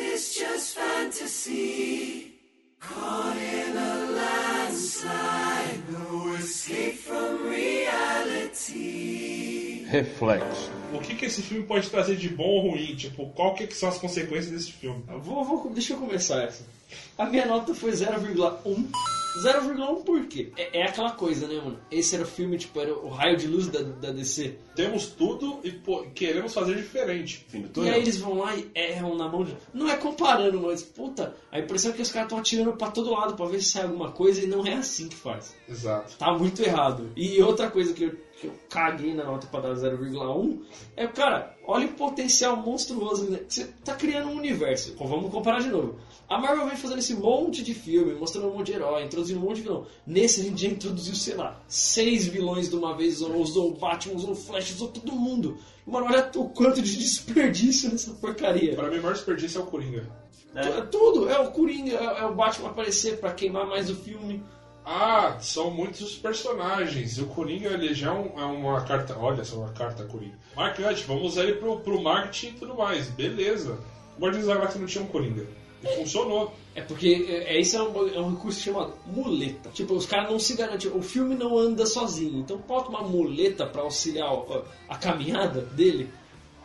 [SPEAKER 6] This just fantasy? Caught in a landslide, no escape from reality.
[SPEAKER 12] Reflexo.
[SPEAKER 1] O que, que esse filme pode trazer de bom ou ruim? Tipo, qual que, que são as consequências desse filme?
[SPEAKER 3] Eu Vou, vou, deixa eu começar essa. A minha nota foi 0,1. 0,1 por quê? É, é aquela coisa, né, mano? Esse era o filme, tipo, era o raio de luz da, da DC.
[SPEAKER 1] Temos tudo e pô, queremos fazer diferente.
[SPEAKER 2] Fim do
[SPEAKER 3] E aí eles vão lá e erram na mão de. Não é comparando, mas, puta, a impressão é que os caras estão atirando pra todo lado pra ver se sai alguma coisa e não é assim que faz.
[SPEAKER 1] Exato.
[SPEAKER 3] Tá muito errado. E outra coisa que eu, que eu caguei na nota pra dar 0,1 é, cara, olha o potencial monstruoso. né? Você tá criando um universo. Vamos comparar de novo. A Marvel vem fazendo esse monte de filme, mostrando um monte de herói, introduzindo um monte de vilão. Nesse a gente já introduziu, sei lá, seis vilões de uma vez, usou, usou o Batman, usou o Flash, usou todo mundo. Mano, olha o quanto de desperdício nessa porcaria.
[SPEAKER 1] Pra mim, o maior desperdício é o Coringa.
[SPEAKER 3] É tudo, é o Coringa, é, é o Batman aparecer pra queimar mais o filme.
[SPEAKER 1] Ah, são muitos personagens. O Coringa ele já é, um- é uma carta. Olha só, uma carta Coringa. Marcante, vamos usar ele pro, pro marketing e tudo mais. Beleza. O Guardiões da Galáxia não tinha um Coringa. E funcionou.
[SPEAKER 3] É porque é, é, isso é um, é um recurso chamado muleta. Tipo, os caras não se garantem. O filme não anda sozinho. Então bota uma muleta pra auxiliar ó, a caminhada dele.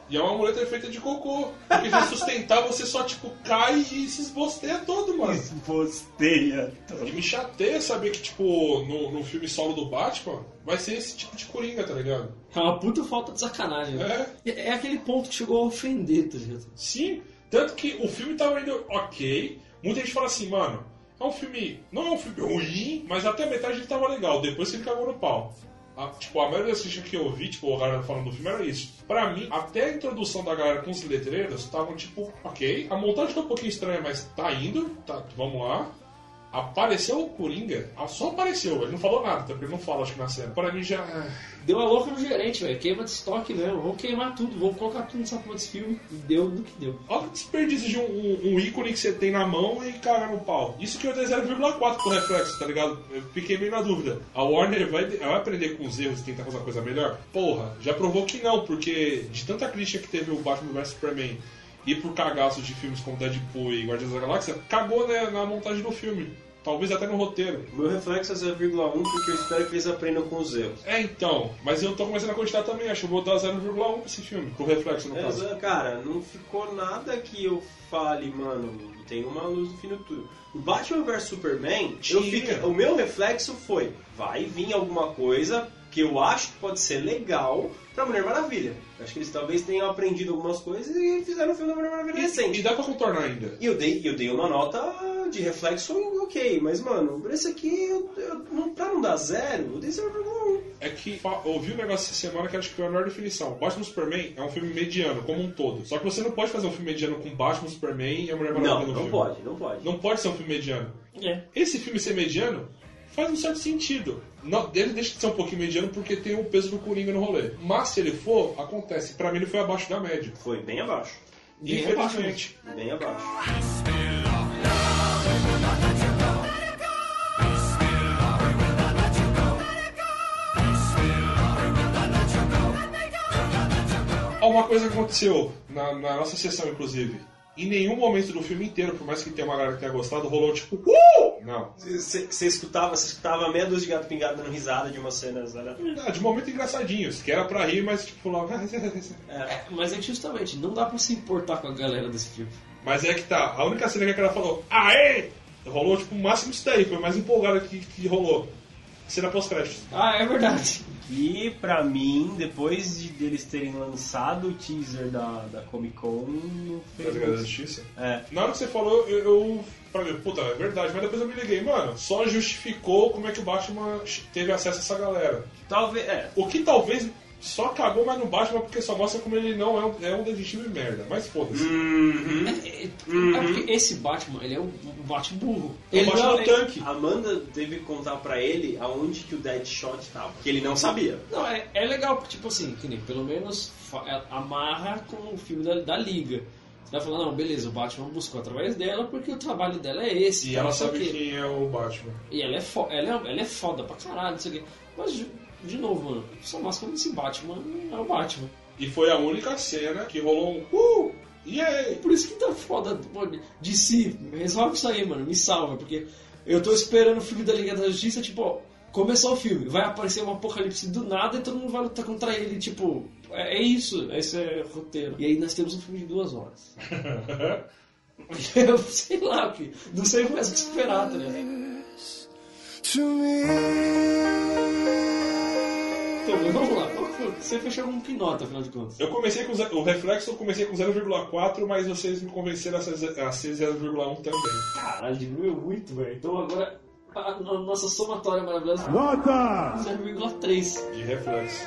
[SPEAKER 1] E é uma muleta feita de cocô. Porque já sustentar você só, tipo, cai e se esbosteia todo, mano.
[SPEAKER 2] Esbosteia.
[SPEAKER 1] E me chateia saber que, tipo, no, no filme solo do Batman, vai ser esse tipo de Coringa, tá ligado?
[SPEAKER 3] É uma puta falta de sacanagem. né? É, é aquele ponto que chegou a ofender, tá ligado?
[SPEAKER 1] Sim, tanto que o filme tava indo ok. Muita gente fala assim, mano, é um filme. Não é um filme ruim, mas até a metade ele tava legal, depois que ele cagou no pau. A- tipo, a maioria das críticas que eu vi, tipo, a galera falando do filme era isso. Pra mim, até a introdução da galera com os letreiros estavam, tipo, ok. A montagem tá um pouquinho estranha, mas tá indo, tá, vamos lá. Apareceu o Coringa, ah, só apareceu, ele não falou nada, tá? porque ele não fala, acho que na cena. Pra mim já.
[SPEAKER 3] Deu a louca no gerente, velho. Queima de estoque mesmo. Vamos queimar tudo. Vamos colocar tudo nessa porra desse filme. E deu no que deu.
[SPEAKER 1] Olha o desperdício de um, um- um ícone que você tem na mão e caga no pau. Isso que eu dei 0,4 pro reflexo, tá ligado? Eu fiquei meio na dúvida. A Warner vai, vai aprender com os erros e tentar fazer uma coisa melhor? Porra, já provou que não, porque de tanta crítica que teve o Batman vs Superman e por cagaços de filmes como Deadpool e Guardiões da Galáxia, cagou né, na montagem do filme. Talvez até no roteiro.
[SPEAKER 2] Meu reflexo é 0,1 porque eu espero que eles aprendam com os erros.
[SPEAKER 1] É, então. Mas eu tô começando a acreditar também. Acho que eu vou dar 0,1 pra esse filme. Pro reflexo, no
[SPEAKER 2] É,
[SPEAKER 1] caso.
[SPEAKER 2] Cara, não ficou nada que eu fale, mano, tem uma luz no fim do túnel. O Batman vs Superman, eu fiquei, o meu reflexo foi, vai vir alguma coisa que eu acho que pode ser legal pra Mulher Maravilha. Acho que eles talvez tenham aprendido algumas coisas e fizeram o filme da Mulher Maravilha recente.
[SPEAKER 1] E dá pra contornar ainda.
[SPEAKER 2] E eu dei, eu dei uma nota de reflexo ok, mas mano, por esse aqui, eu, eu, não- pra não dar zero, eu dei 0,1.
[SPEAKER 1] É que ouvi um negócio essa semana que acho que foi a melhor definição. Batman Superman é um filme mediano, como um todo. Só que você não pode fazer um filme mediano com Batman, Superman e a Mulher Maravilha
[SPEAKER 2] Não,
[SPEAKER 1] no
[SPEAKER 2] não
[SPEAKER 1] filme.
[SPEAKER 2] pode, não pode.
[SPEAKER 1] Não pode ser um filme mediano.
[SPEAKER 3] É.
[SPEAKER 1] Esse filme ser mediano faz um certo sentido. Não, ele deixa de ser um pouquinho mediano porque tem o peso do Coringa no rolê. Mas se ele for, acontece. Pra mim ele foi abaixo da média.
[SPEAKER 2] Foi bem abaixo.
[SPEAKER 3] Bem abaixo
[SPEAKER 1] Infelizmente.
[SPEAKER 2] Bem abaixo.
[SPEAKER 1] Uma coisa aconteceu na, na nossa sessão, inclusive. Em nenhum momento do filme inteiro, por mais que tenha uma galera que tenha gostado, rolou tipo, uh! Não.
[SPEAKER 2] Você escutava, você escutava meia dúzia de gato pingado dando risada de umas cenas, né?
[SPEAKER 1] Ah, de momento engraçadinhos, que era pra rir, mas tipo, falava.
[SPEAKER 3] É, mas é que justamente, não dá pra se importar com a galera desse filme.
[SPEAKER 1] Mas é que tá, a única cena que a galera falou, aê! Rolou tipo o máximo isso daí, foi mais empolgada que, que rolou. Cena pós-créditos.
[SPEAKER 3] Ah, é verdade.
[SPEAKER 2] E pra mim, depois de deles terem lançado o teaser da, da Comic Con, não
[SPEAKER 1] Da
[SPEAKER 2] fez
[SPEAKER 1] Liga da. Justiça.
[SPEAKER 2] É.
[SPEAKER 1] Na hora que você falou, eu, eu falei, puta, é verdade, mas depois eu me liguei, mano, só justificou como é que o Batman teve acesso a essa galera.
[SPEAKER 2] Talvez, é.
[SPEAKER 1] O que talvez só cagou mais no Batman porque só mostra como ele não é um, é um detetive merda. Mas foda-se.
[SPEAKER 2] Uhum.
[SPEAKER 3] É, é porque esse Batman, ele é um, um Batman burro.
[SPEAKER 1] É o
[SPEAKER 3] Ele
[SPEAKER 1] Batman
[SPEAKER 3] não,
[SPEAKER 1] no tanque.
[SPEAKER 2] Amanda teve que contar pra ele aonde que o Deadshot tava, que ele não sabia.
[SPEAKER 3] Não, é, é legal, tipo assim, que nem, pelo menos é, amarra com o filme da, da Liga. Você vai falar, não, beleza, o Batman buscou através dela porque o trabalho dela é esse.
[SPEAKER 1] E ela
[SPEAKER 3] o
[SPEAKER 1] sabe
[SPEAKER 3] quê.
[SPEAKER 1] quem é o Batman.
[SPEAKER 3] E ela é, fo ela, é, ela é foda pra caralho, não sei o quê. Mas, de, novo, mano, só mostra como esse Batman é o Batman.
[SPEAKER 1] E foi a única cena que rolou um uh! E aí?
[SPEAKER 3] Por isso que tá foda, de si, resolve isso aí, mano, me salva, porque eu tô esperando o filme da Liga da Justiça, tipo, ó, começou o filme, vai aparecer um apocalipse do nada e todo mundo vai lutar contra ele, tipo, é, é isso, esse é o roteiro. E aí nós temos um filme de duas horas. eu sei lá, que não sei mais o que esperar, tá ligado? Então, vamos lá, você fechou com que nota, afinal de contas?
[SPEAKER 1] Eu comecei com ze- o reflexo, eu comecei com 0,4, mas vocês me convenceram a ser a ser 0,1 também.
[SPEAKER 3] Caralho, diminuiu muito, velho. Então agora a, a nossa somatória maravilhosa.
[SPEAKER 4] Nota!
[SPEAKER 3] 0,3.
[SPEAKER 1] De reflexo.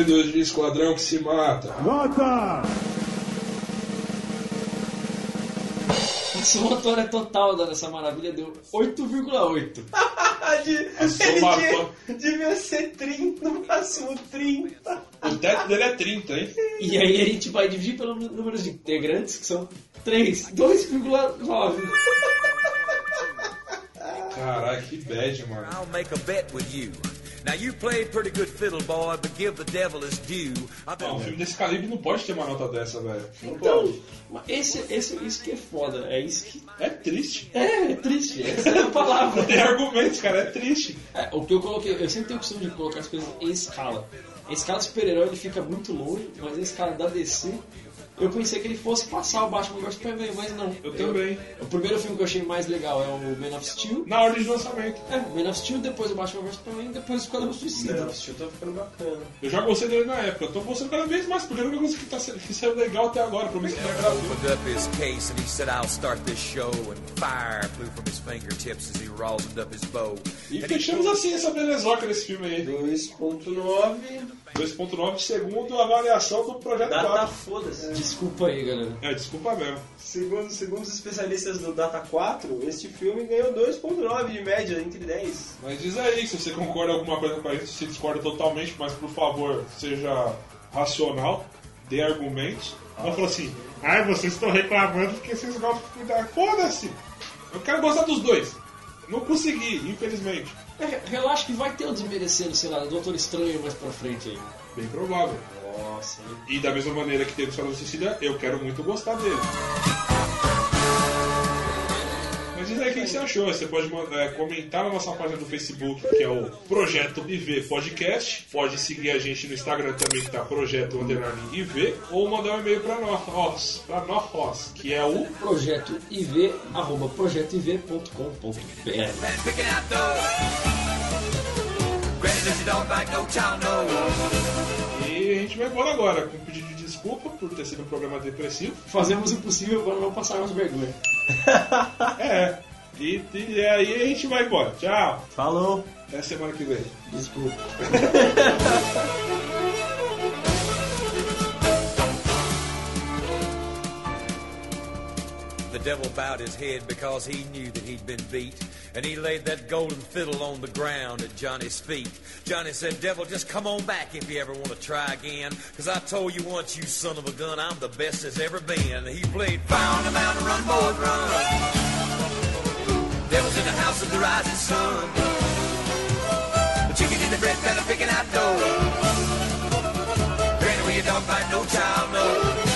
[SPEAKER 1] Unidos de esquadrão que se mata.
[SPEAKER 4] Nota!
[SPEAKER 3] A somatória total dessa maravilha deu 8,8.
[SPEAKER 1] A somatória-
[SPEAKER 2] devia ser 30, no máximo 30.
[SPEAKER 1] O teto dele é 30, hein?
[SPEAKER 3] E aí a gente vai dividir pelo número de integrantes, que são 3. 2,9.
[SPEAKER 1] Caralho, que bad, mano.
[SPEAKER 5] I'll make a bet with you. Now you played pretty good fiddle, boy, but give the devil his due.
[SPEAKER 1] Não, um filme desse calibre não pode ter uma nota dessa, velho. Não
[SPEAKER 3] Então,
[SPEAKER 1] pode.
[SPEAKER 3] mas esse, esse, isso que é foda. É isso que.
[SPEAKER 1] É triste.
[SPEAKER 3] É, é triste. Essa é a palavra.
[SPEAKER 1] Tem argumentos, cara, é triste.
[SPEAKER 3] É, o que eu coloquei, eu sempre tenho o costume de colocar as coisas em escala. A escala do super-herói ele fica muito longe, mas a escala da DC, eu pensei que ele fosse passar o Batman vs Superman, mas não.
[SPEAKER 1] Eu também.
[SPEAKER 3] O primeiro filme que eu achei mais legal é o Man of Steel.
[SPEAKER 1] Na ordem de lançamento.
[SPEAKER 3] É, Man of Steel, depois o Batman vs Superman, depois o Esquadrão Suicida.
[SPEAKER 2] Não, esse tá ficando bacana.
[SPEAKER 1] Eu já gostei dele na época, eu tô gostando cada vez mais, porque a única coisa que, tá, sendo- que saiu legal até agora, pra mim, que não é
[SPEAKER 5] opened up his case and he said, I'll start this show. And fire flew from his fingertips as he rosined up his bow.
[SPEAKER 1] E fechamos assim essa belezoca desse filme aí.
[SPEAKER 2] 2.9.
[SPEAKER 1] 2.9 segundo a avaliação do Projeto
[SPEAKER 2] Data
[SPEAKER 1] 4.
[SPEAKER 2] foda-se.
[SPEAKER 3] Desculpa aí, galera.
[SPEAKER 1] É, desculpa mesmo.
[SPEAKER 2] Segundo, segundo os especialistas do Data 4, este filme ganhou 2.9 de média entre 10.
[SPEAKER 1] Mas diz aí se você concorda com alguma coisa com a gente, se discorda totalmente, mas por favor, seja racional, dê argumentos. Não falou assim, ai, vocês estão reclamando porque vocês gostam de cuidar. Foda-se! Eu quero gostar dos dois. Não consegui, infelizmente.
[SPEAKER 3] É, relaxa que vai ter um desmerecendo, sei lá, Doutor Estranho mais pra frente aí.
[SPEAKER 1] Bem provável.
[SPEAKER 2] Nossa,
[SPEAKER 1] E da mesma maneira que teve o Esquadrão Suicida, eu quero muito gostar dele. Mas diz aí o que você achou. Você pode é, comentar na nossa página do Facebook, que é o Projeto IV Podcast. Pode seguir a gente no Instagram também, que tá Projeto Underline IV. Ou mandar um e-mail pra nós, pra nós, que é o
[SPEAKER 3] Projeto IV, arroba projetoiv.com.br.
[SPEAKER 1] E a gente vai embora agora, com um pedido de desculpa por ter sido um programa depressivo.
[SPEAKER 3] Fazemos o possível para não passar mais vergonha.
[SPEAKER 1] É. E, e aí a gente vai embora. Tchau.
[SPEAKER 2] Falou.
[SPEAKER 1] Até semana que vem.
[SPEAKER 3] Desculpa.
[SPEAKER 12] devil bowed his head because he knew that he'd been beat. And he laid that golden fiddle on the ground at Johnny's feet. Johnny said, Devil, just come on back if you ever want to try again. Cause I told you once, you son of a gun, I'm the best there's ever been. He played on the Mountain, Run, Boys, Run. Devil's in the house of the rising sun. Chicken in the bread, fella picking out dough. Granny, where your dog no child, no.